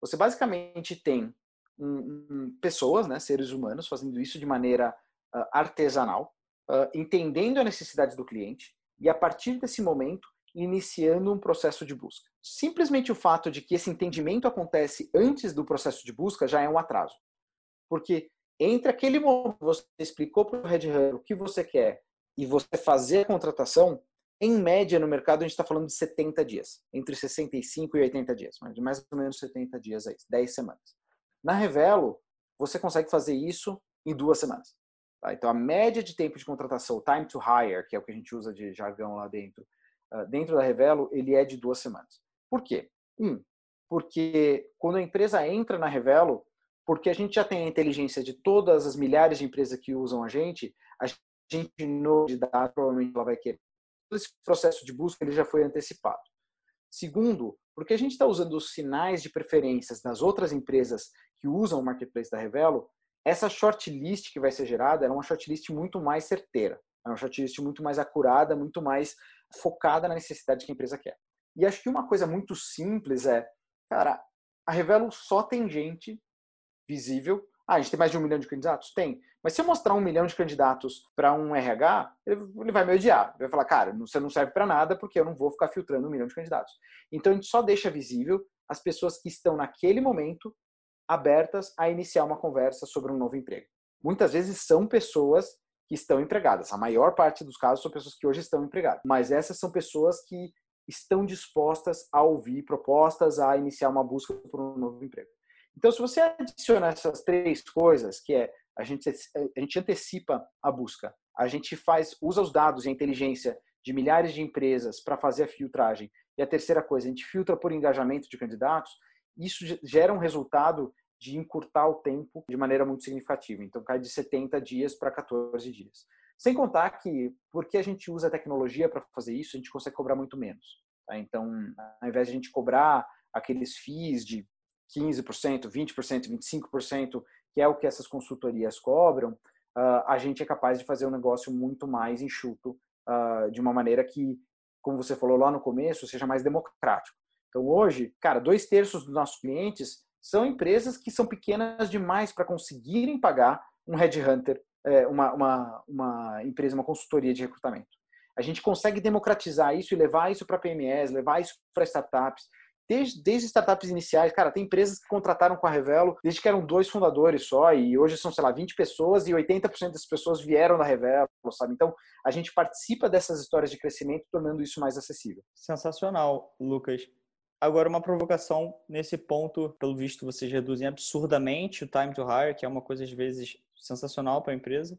Você basicamente tem um, um, pessoas, né, seres humanos, fazendo isso de maneira uh, artesanal, uh, entendendo a necessidade do cliente, e a partir desse momento iniciando um processo de busca. Simplesmente o fato de que esse entendimento acontece antes do processo de busca já é um atraso. Porque entre aquele momento que você explicou para o Red Hat o que você quer e você fazer a contratação, em média no mercado a gente está falando de 70 dias, entre 65 e 80 dias, mas mais ou menos 70 dias aí, 10 semanas. Na Revelo, você consegue fazer isso em duas semanas. Tá? Então, a média de tempo de contratação, time to hire, que é o que a gente usa de jargão lá dentro, uh, dentro da Revelo, ele é de duas semanas. Por quê? Um, porque quando a empresa entra na Revelo, porque a gente já tem a inteligência de todas as milhares de empresas que usam a gente, a gente no de dados provavelmente ela vai querer. Esse processo de busca ele já foi antecipado. Segundo, porque a gente está usando os sinais de preferências das outras empresas que usam o marketplace da Revelo essa shortlist que vai ser gerada é uma shortlist muito mais certeira, é uma shortlist muito mais acurada, muito mais focada na necessidade que a empresa quer. E acho que uma coisa muito simples é, cara, a Revelo só tem gente visível. Ah, a gente tem mais de um milhão de candidatos? Tem. Mas se eu mostrar um milhão de candidatos para um RH, ele, vai me odiar. Ele vai falar, cara, você não serve para nada porque eu não vou ficar filtrando um milhão de candidatos. Então a gente só deixa visível as pessoas que estão naquele momento abertas a iniciar uma conversa sobre um novo emprego. Muitas vezes são pessoas que estão empregadas. A maior parte dos casos são pessoas que hoje estão empregadas. Mas essas são pessoas que estão dispostas a ouvir propostas, a iniciar uma busca por um novo emprego. Então, se você adiciona essas três coisas, que é a gente, a gente antecipa a busca, a gente faz usa os dados e a inteligência de milhares de empresas para fazer a filtragem, e a terceira coisa, a gente filtra por engajamento de candidatos, isso gera um resultado de encurtar o tempo de maneira muito significativa. Então, cai de 70 dias para 14 dias. Sem contar que, porque a gente usa a tecnologia para fazer isso, a gente consegue cobrar muito menos. Tá? Então, ao invés de a gente cobrar aqueles FIIs de 15%, 20%, 25%, que é o que essas consultorias cobram, uh, a gente é capaz de fazer um negócio muito mais enxuto, uh, de uma maneira que, como você falou lá no começo, seja mais democrático. Então, hoje, cara, dois terços dos nossos clientes são empresas que são pequenas demais para conseguirem pagar um headhunter, é, uma, uma, uma empresa, uma consultoria de recrutamento. A gente consegue democratizar isso e levar isso para PMEs, levar isso para startups desde, desde startups iniciais, cara, tem empresas que contrataram com a Revelo desde que eram dois fundadores só, e hoje são, sei lá, 20 pessoas e 80% das pessoas vieram da Revelo, sabe? Então, a gente participa dessas histórias de crescimento, tornando isso mais acessível. Sensacional, Lucas. Agora, uma provocação nesse ponto, pelo visto, vocês reduzem absurdamente o time to hire, que é uma coisa, às vezes, sensacional para a empresa.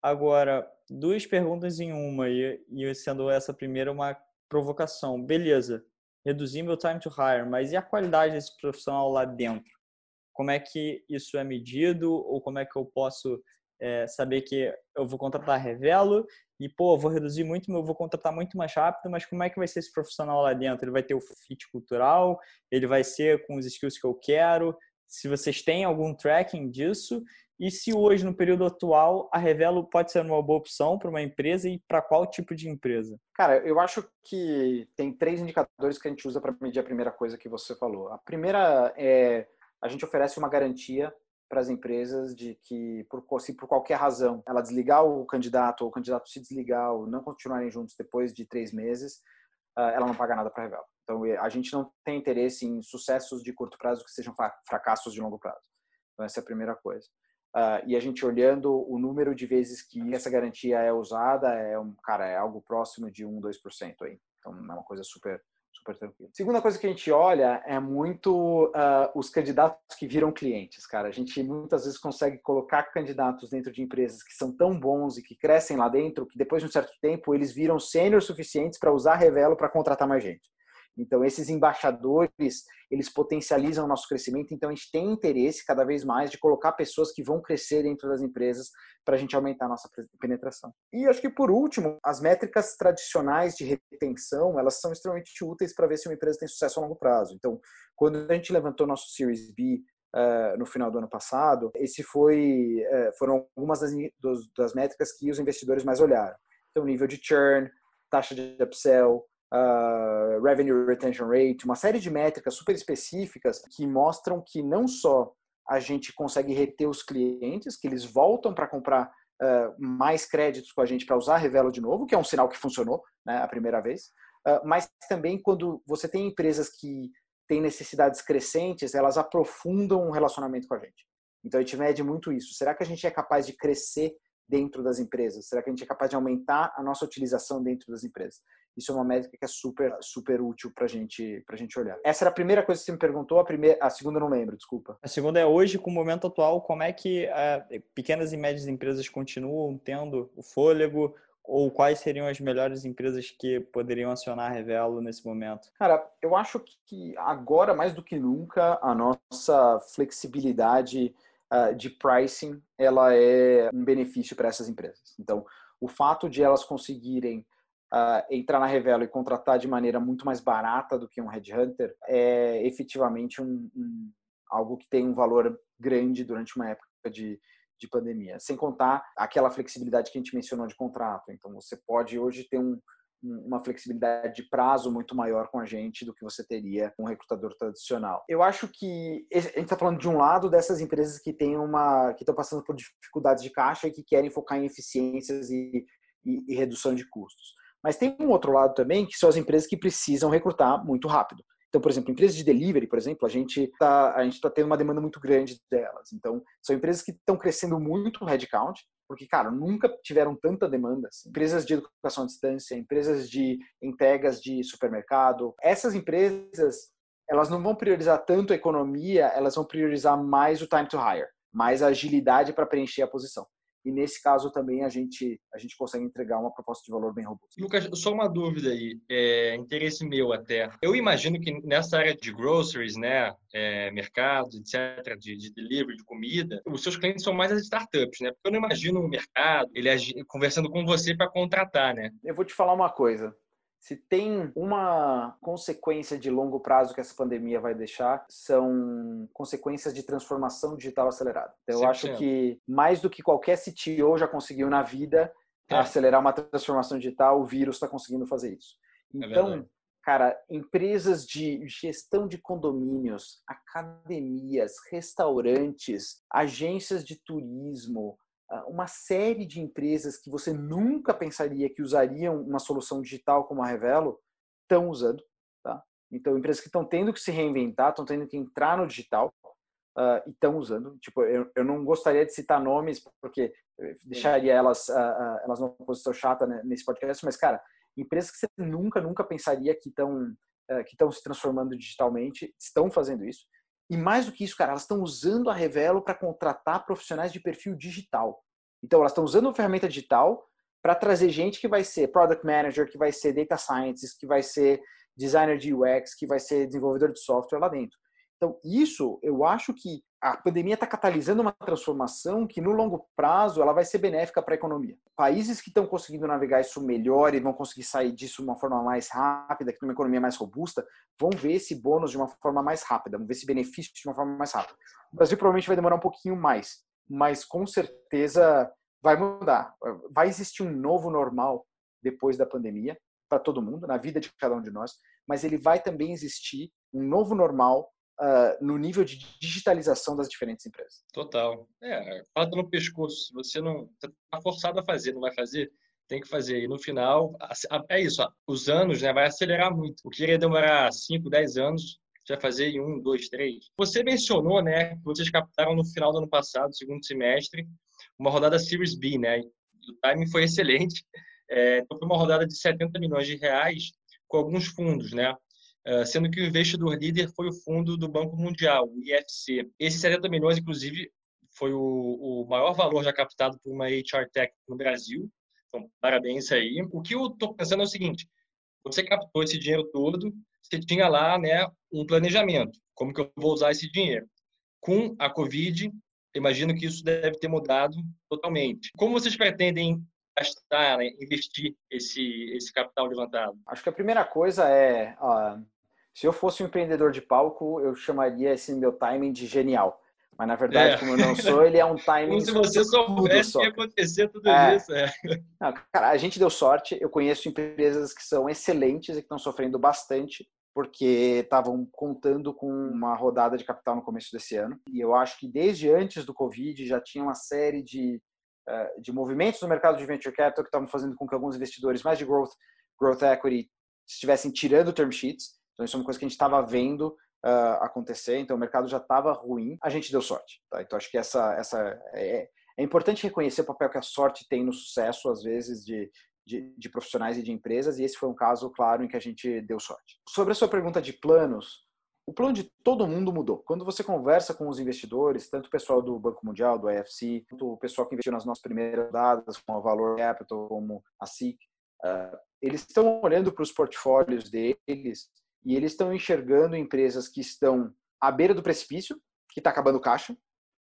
Agora, duas perguntas em uma, e, e sendo essa primeira uma provocação. Beleza, reduzir meu time to hire, mas e a qualidade desse profissional lá dentro? Como é que isso é medido ou como é que eu posso é, saber que eu vou contratar revelo e, pô, eu vou reduzir muito, eu vou contratar muito mais rápido, mas como é que vai ser esse profissional lá dentro? Ele vai ter o fit cultural? Ele vai ser com os skills que eu quero? Se vocês têm algum tracking disso e se hoje, no período atual, a Revelo pode ser uma boa opção para uma empresa e para qual tipo de empresa? Cara, eu acho que tem três indicadores que a gente usa para medir a primeira coisa que você falou. A primeira é a gente oferece uma garantia para as empresas de que, por, se por qualquer razão ela desligar o candidato ou o candidato se desligar ou não continuarem juntos depois de três meses, ah, ela não paga nada para a Revelo. Então, a gente não tem interesse em sucessos de curto prazo que sejam fracassos de longo prazo. Então, essa é a primeira coisa. Uh, e a gente olhando o número de vezes que essa garantia é usada, é um, cara, é algo próximo de 1, 2% aí. Então é uma coisa super, super tranquila. Segunda coisa que a gente olha é muito uh, os candidatos que viram clientes, cara. A gente muitas vezes consegue colocar candidatos dentro de empresas que são tão bons e que crescem lá dentro que depois de um certo tempo eles viram sênior suficientes para usar Revelo para contratar mais gente. Então, esses embaixadores, eles potencializam o nosso crescimento. Então, a gente tem interesse cada vez mais de colocar pessoas que vão crescer dentro das empresas para a gente aumentar a nossa penetração. E acho que, por último, as métricas tradicionais de retenção, elas são extremamente úteis para ver se uma empresa tem sucesso a longo prazo. Então, quando a gente levantou nosso Series B Uh, no final do ano passado, esse foi uh, foram algumas das, das, métricas que os investidores mais olharam. Então, nível de churn, taxa de upsell, uh, revenue retention rate, uma série de métricas super específicas que mostram que não só a gente consegue reter os clientes, que eles voltam para comprar uh, mais créditos com a gente para usar a Revelo de novo, que é um sinal que funcionou né, a primeira vez, uh, mas também quando você tem empresas que têm necessidades crescentes, elas aprofundam o um relacionamento com a gente. Então a gente mede muito isso. Será que a gente é capaz de crescer dentro das empresas? Será que a gente é capaz de aumentar a nossa utilização dentro das empresas? Isso é uma métrica que é super, super útil para gente, a gente olhar. Essa era a primeira coisa que você me perguntou, a, primeira, a segunda eu não lembro, desculpa. A segunda é hoje, com o momento atual, como é que uh, pequenas e médias empresas continuam tendo o fôlego, ou quais seriam as melhores empresas que poderiam acionar a Revelo nesse momento? Cara, eu acho que agora, mais do que nunca, a nossa flexibilidade uh, de pricing ela é um benefício para essas empresas. Então, o fato de elas conseguirem uh, entrar na Revelo e contratar de maneira muito mais barata do que um headhunter é efetivamente um, um, algo que tem um valor grande durante uma época de, de pandemia. Sem contar aquela flexibilidade que a gente mencionou de contrato. Então, você pode hoje ter um, uma flexibilidade de prazo muito maior com a gente do que você teria com um recrutador tradicional. Eu acho que a gente está falando de um lado dessas empresas que têm uma que estão passando por dificuldades de caixa e que querem focar em eficiências e, e, e redução de custos. Mas tem um outro lado também, que são as empresas que precisam recrutar muito rápido. Então, por exemplo, empresas de delivery, por exemplo, a gente está tá tendo uma demanda muito grande delas. Então, são empresas que estão crescendo muito o headcount, porque, cara, nunca tiveram tanta demanda. Assim. Empresas de educação à distância, empresas de entregas de supermercado. Essas empresas, elas não vão priorizar tanto a economia, elas vão priorizar mais o time to hire, mais a agilidade para preencher a posição e nesse caso também a gente a gente consegue entregar uma proposta de valor bem robusta. Lucas, só uma dúvida aí, é, interesse meu até. Eu imagino que nessa área de groceries, né, é, mercado, etc, de, de delivery, de comida, os seus clientes são mais as startups, né? Porque eu não imagino um mercado ele conversando com você para contratar, né? Eu vou te falar uma coisa. Se tem uma consequência de longo prazo que essa pandemia vai deixar, são consequências de transformação digital acelerada. Então, eu acho que mais do que qualquer CTO já conseguiu na vida é. acelerar uma transformação digital, o vírus está conseguindo fazer isso. É então, é cara, empresas de gestão de condomínios, academias, restaurantes, agências de turismo, uma série de empresas que você nunca pensaria que usariam uma solução digital como a Revelo estão usando. Tá? Então, empresas que estão tendo que se reinventar, estão tendo que entrar no digital uh, e estão usando. Tipo, eu, eu não gostaria de citar nomes porque deixaria elas, uh, uh, elas numa posição chata né, nesse podcast, mas, cara, empresas que você nunca, nunca pensaria que estão que estão se transformando digitalmente, estão fazendo isso. E mais do que isso, cara, elas estão usando a Revelo para contratar profissionais de perfil digital. Então, elas estão usando uma ferramenta digital para trazer gente que vai ser product manager, que vai ser data scientist, que vai ser designer de UX, que vai ser desenvolvedor de software lá dentro. Então, isso, eu acho que a pandemia está catalisando uma transformação que, no longo prazo, ela vai ser benéfica para a economia. Países que estão conseguindo navegar isso melhor e vão conseguir sair disso de uma forma mais rápida, que numa economia mais robusta, vão ver esse bônus de uma forma mais rápida, vão ver esse benefício de uma forma mais rápida. O Brasil provavelmente vai demorar um pouquinho mais, mas com certeza vai mudar. Vai existir um novo normal depois da pandemia para todo mundo, na vida de cada um de nós, mas ele vai também existir um novo normal uh, no nível de digitalização das diferentes empresas. Total. É, fala no pescoço. Você não está forçado a fazer, não vai fazer, tem que fazer. E no final, é isso. Os anos né, vai acelerar muito. O que iria demorar 5, 10 anos, já fazer em um, dois, três. Você mencionou, né, que vocês captaram no final do ano passado, segundo semestre, uma rodada Series B, né? O timing foi excelente. É, então foi uma rodada de 70 milhões de reais com alguns fundos, né? Eh, sendo que o investidor líder foi o fundo do Banco Mundial, o IFC. Esses 70 milhões, inclusive, foi o, o maior valor já captado por uma HR Tech no Brasil. Então, parabéns aí. O que eu estou pensando é o seguinte: você captou esse dinheiro todo, você tinha lá né, um planejamento. Como que eu vou usar esse dinheiro? Com a Covid, imagino que isso deve ter mudado totalmente. Como vocês pretendem gastar, né, investir esse, esse capital levantado? Acho que a primeira coisa é, ó, se eu fosse um empreendedor de palco, eu chamaria esse meu timing de genial. Mas na verdade, é. como eu não sou, ele é um timing. Como se você soubesse que ia acontecer tudo é. isso. É. Não, cara, a gente deu sorte. Eu conheço empresas que são excelentes e que estão sofrendo bastante porque estavam contando com uma rodada de capital no começo desse ano. E eu acho que desde antes do Covid já tinha uma série de eh, de movimentos no mercado de venture capital que estavam fazendo com que alguns investidores mais de growth, growth equity estivessem tirando term sheets. Então, isso é uma coisa que a gente estava vendo uh, acontecer. Então, o mercado já estava ruim. A gente deu sorte. Tá? Então, acho que essa, essa é, é importante reconhecer o papel que a sorte tem no sucesso, às vezes, de, de, de, profissionais e de empresas, e esse foi um caso, claro, em que a gente deu sorte. Sobre a sua pergunta de planos, o plano de todo mundo mudou. Quando você conversa com os investidores, tanto o pessoal do Banco Mundial, do IFC, quanto o pessoal que investiu nas nossas primeiras dadas, como a Valor Capital, como a SIC, uh, eles estão olhando para os portfólios deles e eles estão enxergando empresas que estão à beira do precipício, que está acabando caixa,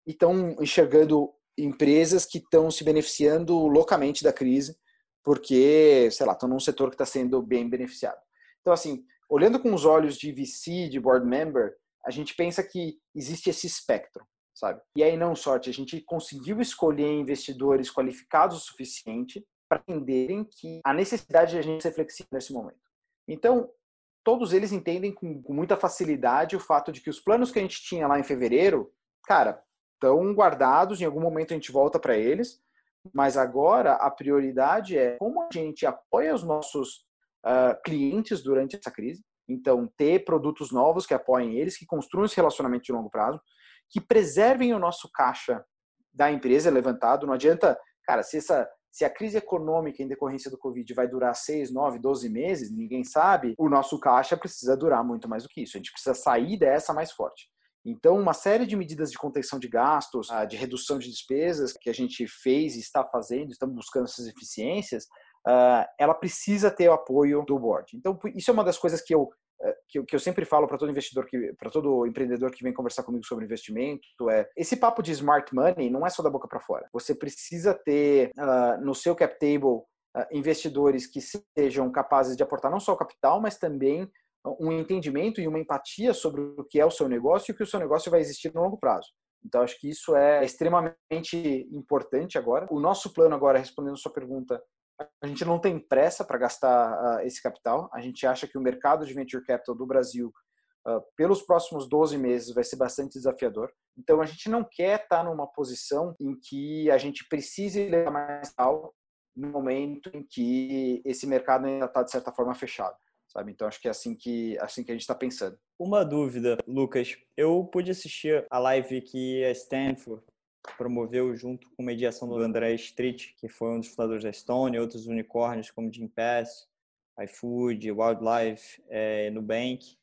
e estão enxergando empresas que estão se beneficiando loucamente da crise, porque, sei lá, estão num setor que está sendo bem beneficiado. Então, assim, olhando com os olhos de VC, de board member, a gente pensa que existe esse espectro, sabe? E aí não sorte, a gente conseguiu escolher investidores qualificados o suficiente para entenderem que a necessidade de a gente ser flexível nesse momento. Então, todos eles entendem com, com muita facilidade o fato de que os planos que a gente tinha lá em fevereiro, cara, estão guardados, em algum momento a gente volta para eles, mas agora a prioridade é como a gente apoia os nossos uh, clientes durante essa crise. Então, ter produtos novos que apoiem eles, que construam esse relacionamento de longo prazo, que preservem o nosso caixa da empresa levantado. Não adianta, cara, se, essa, se a crise econômica em decorrência do Covid vai durar 6, 9, 12 meses, ninguém sabe, o nosso caixa precisa durar muito mais do que isso. A gente precisa sair dessa mais forte. Então, uma série de medidas de contenção de gastos, ah, de redução de despesas que a gente fez e está fazendo, estamos buscando essas eficiências, uh, ela precisa ter o apoio do board. Então, isso é uma das coisas que eu que, eu, que eu sempre falo para todo investidor para todo empreendedor que vem conversar comigo sobre investimento é esse papo de smart money não é só da boca para fora você precisa ter uh, no seu cap table investidores que sejam capazes de aportar não só o capital, mas também um entendimento e uma empatia sobre o que é o seu negócio e o que o seu negócio vai existir no longo prazo. Então, acho que isso é extremamente importante agora. O nosso plano agora, respondendo a sua pergunta, a gente não tem pressa para gastar uh, esse capital. A gente acha que o mercado de venture capital do Brasil, uh, pelos próximos 12 meses, vai ser bastante desafiador. Então, a gente não quer estar tá numa posição em que a gente precise levar mais tal no momento em que esse mercado ainda está, de certa forma, fechado sabe? Então acho que é assim que assim que a gente está pensando. Uma dúvida, Lucas. Eu pude assistir a live que a Stanford promoveu junto com mediação do André Street, que foi um dos fundadores da Stone, outros unicórnios como Jim Pass, iFood, Wildlife, é, Nubank.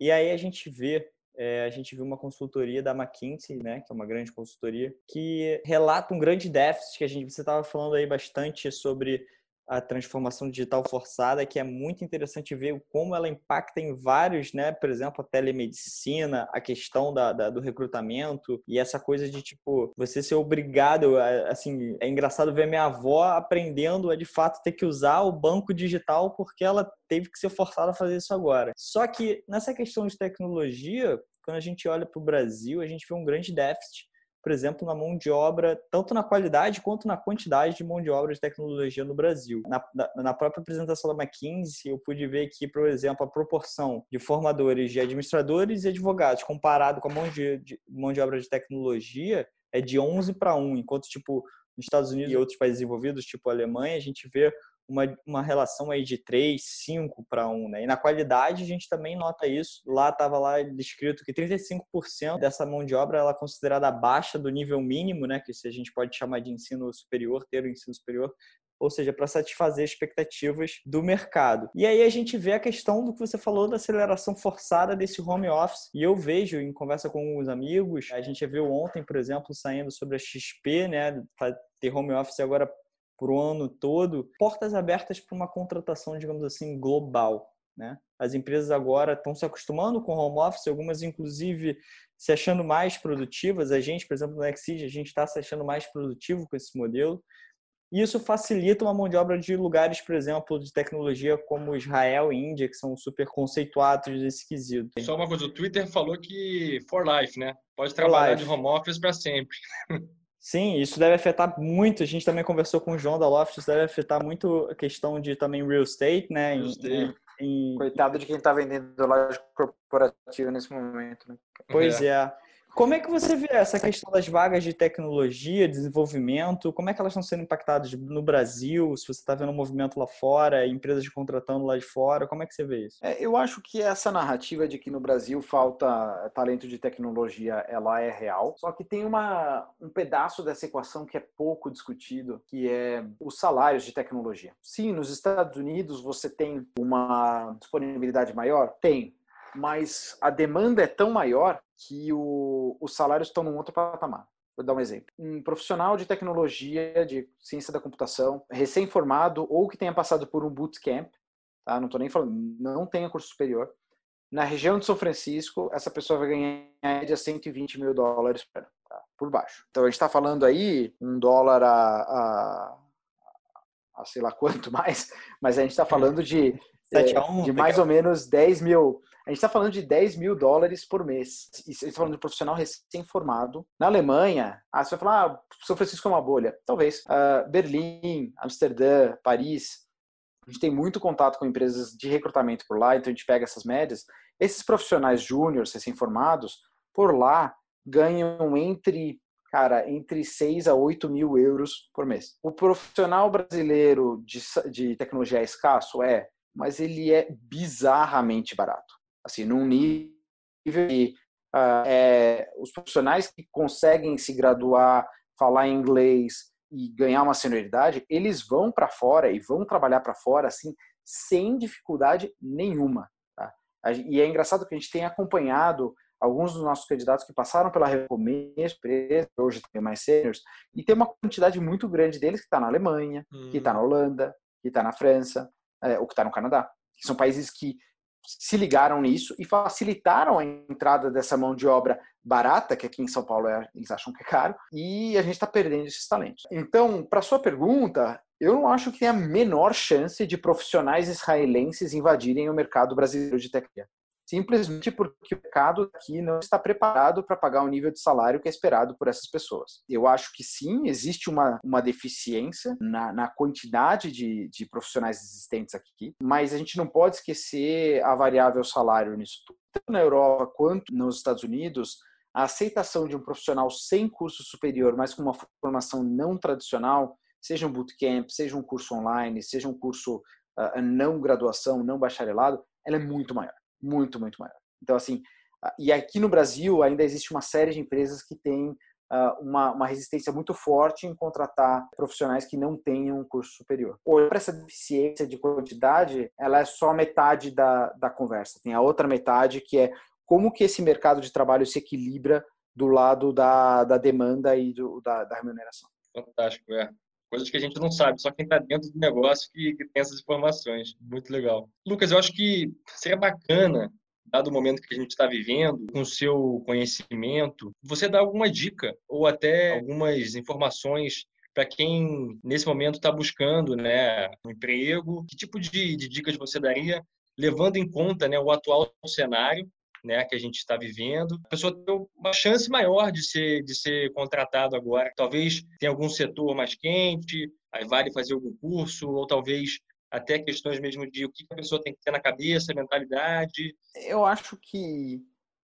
E aí a gente vê é, a gente viu uma consultoria da McKinsey, né, que é uma grande consultoria, que relata um grande déficit que a gente você estava falando aí bastante sobre a transformação digital forçada, que é muito interessante ver como ela impacta em vários, né? Por exemplo, a telemedicina, a questão da, da, do recrutamento e essa coisa de, tipo, você ser obrigado, assim, é engraçado ver minha avó aprendendo a, de fato, ter que usar o banco digital porque ela teve que ser forçada a fazer isso agora. Só que nessa questão de tecnologia, quando a gente olha para o Brasil, a gente vê um grande déficit por exemplo, na mão de obra, tanto na qualidade quanto na quantidade de mão de obra de tecnologia no Brasil. Na, na, própria apresentação da McKinsey, eu pude ver que, por exemplo, a proporção de formadores de administradores e advogados comparado com a mão de, de mão de obra de tecnologia é de 11 para 1, enquanto, tipo, nos Estados Unidos e outros países desenvolvidos, tipo a Alemanha, a gente vê uma, uma relação aí de 3, 5 para 1, né? E na qualidade a gente também nota isso. Lá estava lá descrito que 35% dessa mão de obra ela é considerada abaixo do nível mínimo, né? Que se a gente pode chamar de ensino superior, ter o ensino superior, ou seja, para satisfazer expectativas do mercado. E aí a gente vê a questão do que você falou da aceleração forçada desse home office. E eu vejo em conversa com os amigos, a gente viu ontem, por exemplo, saindo sobre a XP, né, ter home office agora para o ano todo, portas abertas para uma contratação, digamos assim, global. Né? As empresas agora estão se acostumando com home office, algumas inclusive se achando mais produtivas. A gente, por exemplo, no Exige, a gente está se achando mais produtivo com esse modelo. E isso facilita uma mão de obra de lugares, por exemplo, de tecnologia como Israel e Índia, que são super conceituados desse quesito. Só uma coisa, o Twitter falou que for life, né? Pode trabalhar de home office para sempre. Sim, isso deve afetar muito. A gente também conversou com o João da Loft, isso deve afetar muito a questão de também real estate, né? Real estate. Em, em... Coitado de quem está vendendo loja corporativa nesse momento, né? Pois é. é. Como é que você vê essa questão das vagas de tecnologia, desenvolvimento? Como é que elas estão sendo impactadas no Brasil? Se você está vendo um movimento lá fora, empresas contratando lá de fora, como é que você vê isso? É, eu acho que essa narrativa de que no Brasil falta talento de tecnologia, ela é real. Só que tem uma, um pedaço dessa equação que é pouco discutido, que é os salários de tecnologia. Sim, nos Estados Unidos você tem uma disponibilidade maior? Tem mas a demanda é tão maior que o, os salários estão num outro patamar. Vou dar um exemplo. Um profissional de tecnologia, de ciência da computação, recém-formado ou que tenha passado por um bootcamp, tá? não estou nem falando, não tenha curso superior, na região de São Francisco, essa pessoa vai ganhar em média 120 mil dólares tá? por baixo. Então a gente está falando aí um dólar a, a, a, sei lá quanto mais, mas a gente está falando de, é, de mais ou menos 10 mil a gente está falando de 10 mil dólares por mês. E você está falando de um profissional recém-formado. Na Alemanha, ah, você vai falar, ah, São Francisco é uma bolha. Talvez. Uh, Berlim, Amsterdã, Paris. A gente tem muito contato com empresas de recrutamento por lá, então a gente pega essas médias. Esses profissionais júniores, recém-formados, por lá, ganham entre cara, entre 6 a 8 mil euros por mês. O profissional brasileiro de, de tecnologia é escasso? É, mas ele é bizarramente barato assim, num nível que uh, é, os profissionais que conseguem se graduar, falar inglês e ganhar uma senioridade, eles vão para fora e vão trabalhar para fora assim sem dificuldade nenhuma. Tá? E é engraçado que a gente tem acompanhado alguns dos nossos candidatos que passaram pela Recomeço, hoje tem mais seniors, e tem uma quantidade muito grande deles que está na Alemanha, hum. que está na Holanda, que está na França, é, ou que está no Canadá. Que são países que se ligaram nisso e facilitaram a entrada dessa mão de obra barata, que aqui em São Paulo é, eles acham que é caro, e a gente está perdendo esses talentos. Então, para sua pergunta, eu não acho que tem a menor chance de profissionais israelenses invadirem o mercado brasileiro de tecnologia. Simplesmente porque o mercado aqui não está preparado para pagar o nível de salário que é esperado por essas pessoas. Eu acho que sim, existe uma, uma deficiência na, na quantidade de, de profissionais existentes aqui, mas a gente não pode esquecer a variável salário nisso tudo. Tanto na Europa quanto nos Estados Unidos, a aceitação de um profissional sem curso superior, mas com uma formação não tradicional, seja um bootcamp, seja um curso online, seja um curso uh, não graduação, não bacharelado, ela é muito maior, muito, muito maior. Então, assim, e aqui no Brasil ainda existe uma série de empresas que têm uh, uma, uma, resistência muito forte em contratar profissionais que não tenham um curso superior. Ou para essa deficiência de quantidade, ela é só metade da, da conversa. Tem a outra metade que é como que esse mercado de trabalho se equilibra do lado da, da demanda e do, da, da remuneração. Fantástico, é coisas que a gente não sabe, só quem está dentro do negócio que, que, tem essas informações. Muito legal. Lucas, eu acho que seria bacana, dado o momento que a gente está vivendo, com o seu conhecimento, você dar alguma dica ou até algumas informações para quem nesse momento está buscando né, um emprego, que tipo de, de dicas você daria, levando em conta né, o atual cenário né, que a gente está vivendo. A pessoa tem uma chance maior de ser, de ser contratado agora. Talvez tenha algum setor mais quente, aí vale fazer algum curso, ou talvez até questões mesmo de o que a pessoa tem que ter na cabeça, mentalidade. Eu acho que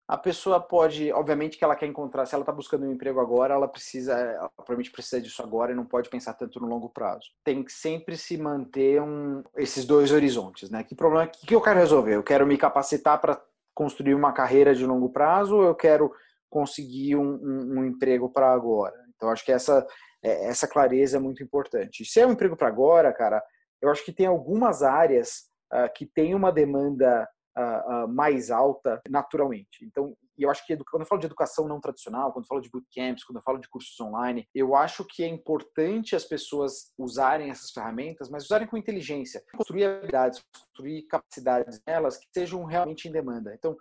a pessoa pode, obviamente que ela quer encontrar, se ela está buscando um emprego agora, ela precisa, ela provavelmente precisa disso agora e não pode pensar tanto no longo prazo. Tem que sempre se manter um, esses dois horizontes, né? Que problema, que, que eu quero resolver? Eu quero me capacitar para construir uma carreira de longo prazo ou eu quero conseguir um, um, um emprego para agora? Então, acho que essa, é, essa clareza é muito importante. Se é um emprego para agora, cara, eu acho que tem algumas áreas uh, que têm uma demanda uh, uh, mais alta naturalmente. Então, eu acho que quando eu falo de educação não tradicional, quando eu falo de bootcamps, quando eu falo de cursos online, eu acho que é importante as pessoas usarem essas ferramentas, mas usarem com inteligência, construir habilidades, construir capacidades nelas que sejam realmente em demanda. Então,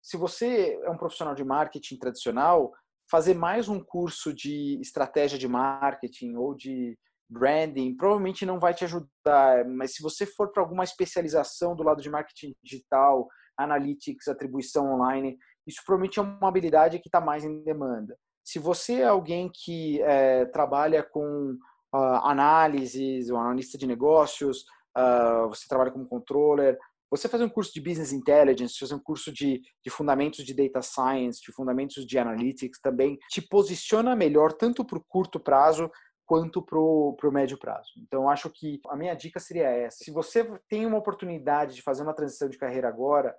se você é um profissional de marketing tradicional, fazer mais um curso de estratégia de marketing ou de branding provavelmente não vai te ajudar, mas se você for para alguma especialização do lado de marketing digital, analytics, atribuição online, isso provavelmente é uma habilidade que está mais em demanda. Se você é alguém que é, trabalha com uh, análises, um analista de negócios, uh, você trabalha como controller, você fazer um curso de business intelligence, fazer um curso de, de fundamentos de data science, de fundamentos de analytics também te posiciona melhor tanto para o curto prazo quanto para o médio prazo. Então, acho que a minha dica seria essa. Se você tem uma oportunidade de fazer uma transição de carreira agora,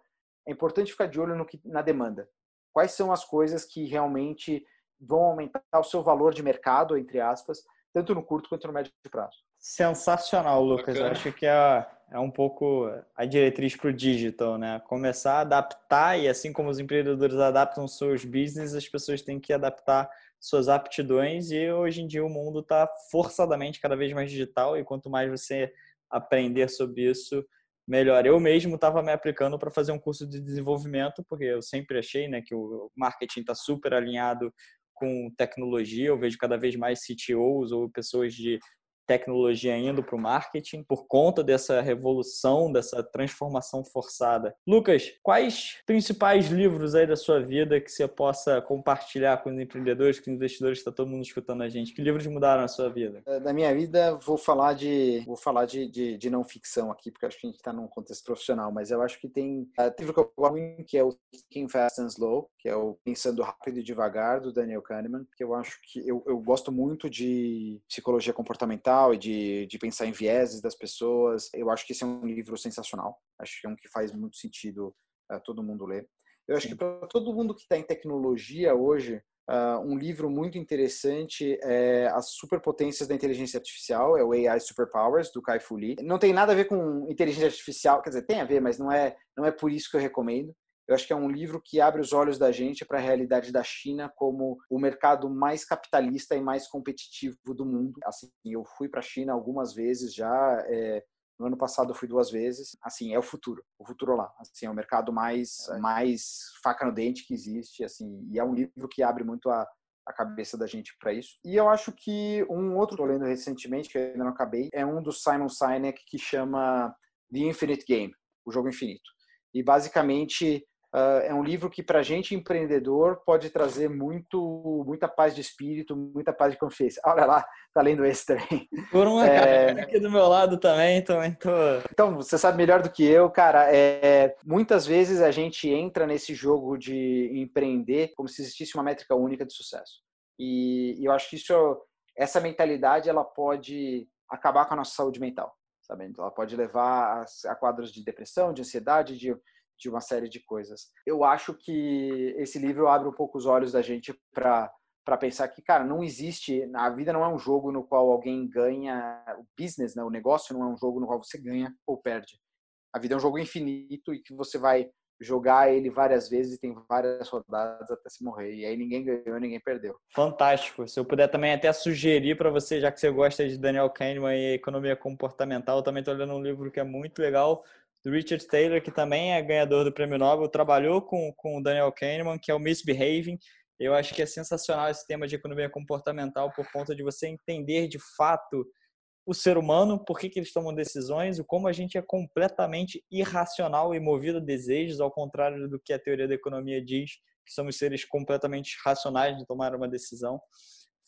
é importante ficar de olho no que, na demanda. Quais são as coisas que realmente vão aumentar o seu valor de mercado, entre aspas, tanto no curto quanto no médio prazo. Sensacional, Lucas. Acho que é, é um pouco a diretriz para o digital, né? Começar a adaptar e assim como os empreendedores adaptam seus business, as pessoas têm que adaptar suas aptidões e hoje em dia o mundo está forçadamente cada vez mais digital e quanto mais você aprender sobre isso, melhor. Eu mesmo estava me aplicando para fazer um curso de desenvolvimento, porque eu sempre achei né, que o marketing está super alinhado com tecnologia. Eu vejo cada vez mais CTOs ou pessoas de tecnologia indo para o marketing por conta dessa revolução, dessa transformação forçada. Lucas, quais principais livros aí da sua vida que você possa compartilhar com os empreendedores, com os investidores, está todo mundo escutando a gente? Que livros mudaram a sua vida? É, da minha vida, vou falar de vou falar de, de, de não ficção aqui, porque acho que a gente está num contexto profissional, mas eu acho que tem uh, livro que eu gosto muito, que é o Thinking Fast and Slow, que é o Pensando Rápido e Devagar, do Daniel Kahneman, que eu acho que eu, eu gosto muito de psicologia comportamental e de, de pensar em vieses das pessoas. Eu acho que esse é um livro sensacional. Acho que é um que faz muito sentido uh, todo mundo ler. Eu acho Sim. que para todo mundo que está em tecnologia hoje, uh, um livro muito interessante é As Superpotências da Inteligência Artificial, é o AI Superpowers, do Kai Fu Lee. Não tem nada a ver com inteligência artificial, quer dizer, tem a ver, mas não é, não é por isso que eu recomendo. Eu acho que é um livro que abre os olhos da gente para a realidade da China como o mercado mais capitalista e mais competitivo do mundo. Assim, eu fui para a China algumas vezes já. É, no ano passado eu fui duas vezes. Assim, é o futuro, o futuro lá. Assim, é o mercado mais, é. mais faca no dente que existe. Assim, e é um livro que abre muito a, a cabeça da gente para isso. E eu acho que um outro que eu lendo recentemente, que eu ainda não acabei, é um do Simon Sinek que chama The Infinite Game, o jogo infinito. E basicamente Uh, é um livro que, para a gente empreendedor, pode trazer muito, muita paz de espírito, muita paz de confiança. Olha lá, tá lendo esse também. Por uma é... aqui do meu lado também, também tô. Então, você sabe melhor do que eu, cara. É... Muitas vezes a gente entra nesse jogo de empreender como se existisse uma métrica única de sucesso. E, eu acho que isso, essa mentalidade, ela pode acabar com a nossa saúde mental, sabe? Ela pode levar a, a quadros de depressão, de ansiedade, de de uma série de coisas. Eu acho que esse livro abre um pouco os olhos da gente para para pensar que, cara, não existe, a vida não é um jogo no qual alguém ganha, o business, né, o negócio não é um jogo no qual você ganha ou perde. A vida é um jogo infinito e que você vai jogar ele várias vezes e tem várias rodadas até se morrer. E aí ninguém ganhou, ninguém perdeu. Fantástico. Se eu puder também até sugerir para você, já que você gosta de Daniel Kahneman e economia comportamental, eu também estou lendo um livro que é muito legal, do Richard Taylor, que também é ganhador do Prêmio Nobel, trabalhou com, com o Daniel Kahneman, que é o Misbehaving. Eu acho que é sensacional esse tema de economia comportamental por conta de você entender de fato o ser humano, por que, que eles tomam decisões, o como a gente é completamente irracional e movido a desejos, ao contrário do que a teoria da economia diz, que somos seres completamente racionais de tomar uma decisão.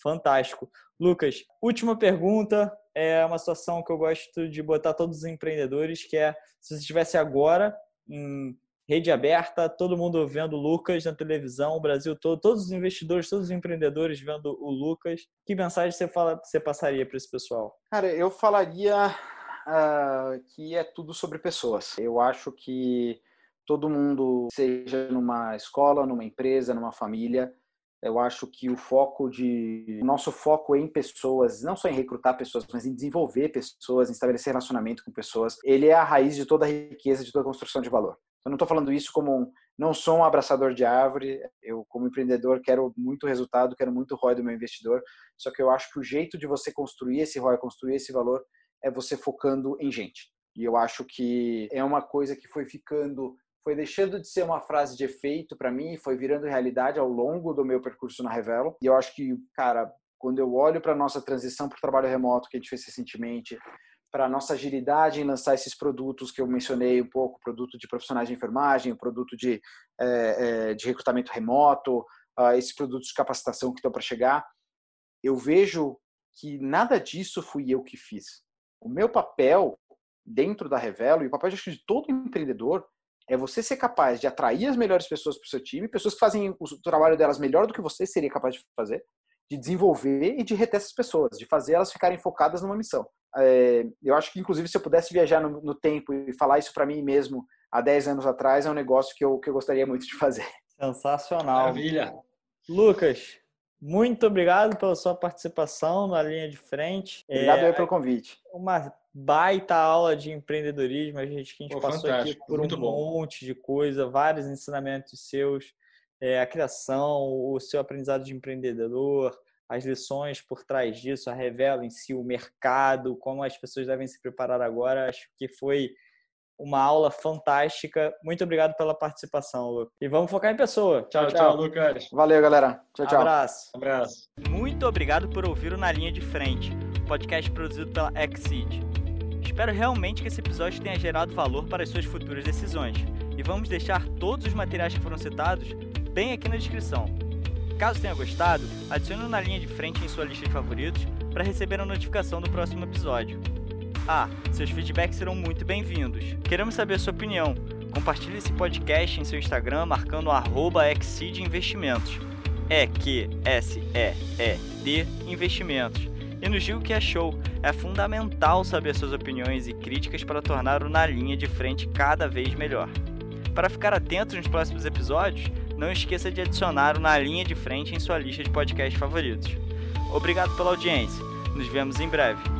Fantástico. Lucas, última pergunta. É uma situação que eu gosto de botar todos os empreendedores, que é se você estivesse agora em rede aberta, todo mundo vendo o Lucas na televisão, o Brasil todo, todos os investidores, todos os empreendedores vendo o Lucas, que mensagem você, fala, você passaria para esse pessoal? Cara, eu falaria uh, que é tudo sobre pessoas. Eu acho que todo mundo, seja numa escola, numa empresa, numa família, eu acho que o foco de nosso foco em pessoas, não só em recrutar pessoas, mas em desenvolver pessoas, em estabelecer relacionamento com pessoas, ele é a raiz de toda a riqueza, de toda a construção de valor. Eu não estou falando isso como um, não sou um abraçador de árvore. Eu, como empreendedor, quero muito resultado, quero muito ROI do meu investidor. Só que eu acho que o jeito de você construir esse ROI, construir esse valor, é você focando em gente. E eu acho que é uma coisa que foi ficando foi deixando de ser uma frase de efeito para mim e foi virando realidade ao longo do meu percurso na Revelo. E eu acho que, cara, quando eu olho para nossa transição para o trabalho remoto que a gente fez recentemente, para nossa agilidade em lançar esses produtos que eu mencionei um pouco, produto de profissionais de enfermagem, produto de, é, é, de recrutamento remoto, uh, esses produtos de capacitação que estão para chegar, eu vejo que nada disso fui eu que fiz. O meu papel dentro da Revelo e o papel de todo empreendedor é você ser capaz de atrair as melhores pessoas para o seu time, pessoas que fazem o trabalho delas melhor do que você seria capaz de fazer, de desenvolver e de reter essas pessoas, de fazer elas ficarem focadas numa missão. É, eu acho que, inclusive, se eu pudesse viajar no, no tempo e falar isso para mim mesmo há 10 anos atrás, é um negócio que eu, que eu gostaria muito de fazer. Sensacional. Maravilha. Lucas, muito obrigado pela sua participação na linha de frente. Obrigado é, pelo convite. Uma baita aula de empreendedorismo, a gente que a gente Pô, passou fantástico. aqui por Muito um bom. monte de coisa, vários ensinamentos seus, é, a criação, o seu aprendizado de empreendedor, as lições por trás disso, a revela em si o mercado, como as pessoas devem se preparar agora. Acho que foi uma aula fantástica. Muito obrigado pela participação, Lucas. E vamos focar em pessoa. Tchau, tchau, tchau Lucas. Valeu, galera. Tchau, tchau. Abraço. Abraço. Muito obrigado por ouvir o Na Linha de Frente, podcast produzido pela Exceed. Espero realmente que esse episódio tenha gerado valor para as suas futuras decisões. E vamos deixar todos os materiais que foram citados bem aqui na descrição. Caso tenha gostado, adicione na linha de frente em sua lista de favoritos para receber a notificação do próximo episódio. Ah, seus feedbacks serão muito bem-vindos. Queremos saber a sua opinião. Compartilhe esse podcast em seu Instagram marcando arroba Investimentos. É Q S E E D Investimentos e nos diga o que achou. É fundamental saber suas opiniões e críticas para tornar o Na Linha de Frente cada vez melhor. Para ficar atento nos próximos episódios, não esqueça de adicionar o Na Linha de Frente em sua lista de podcasts favoritos. Obrigado pela audiência. Nos vemos em breve.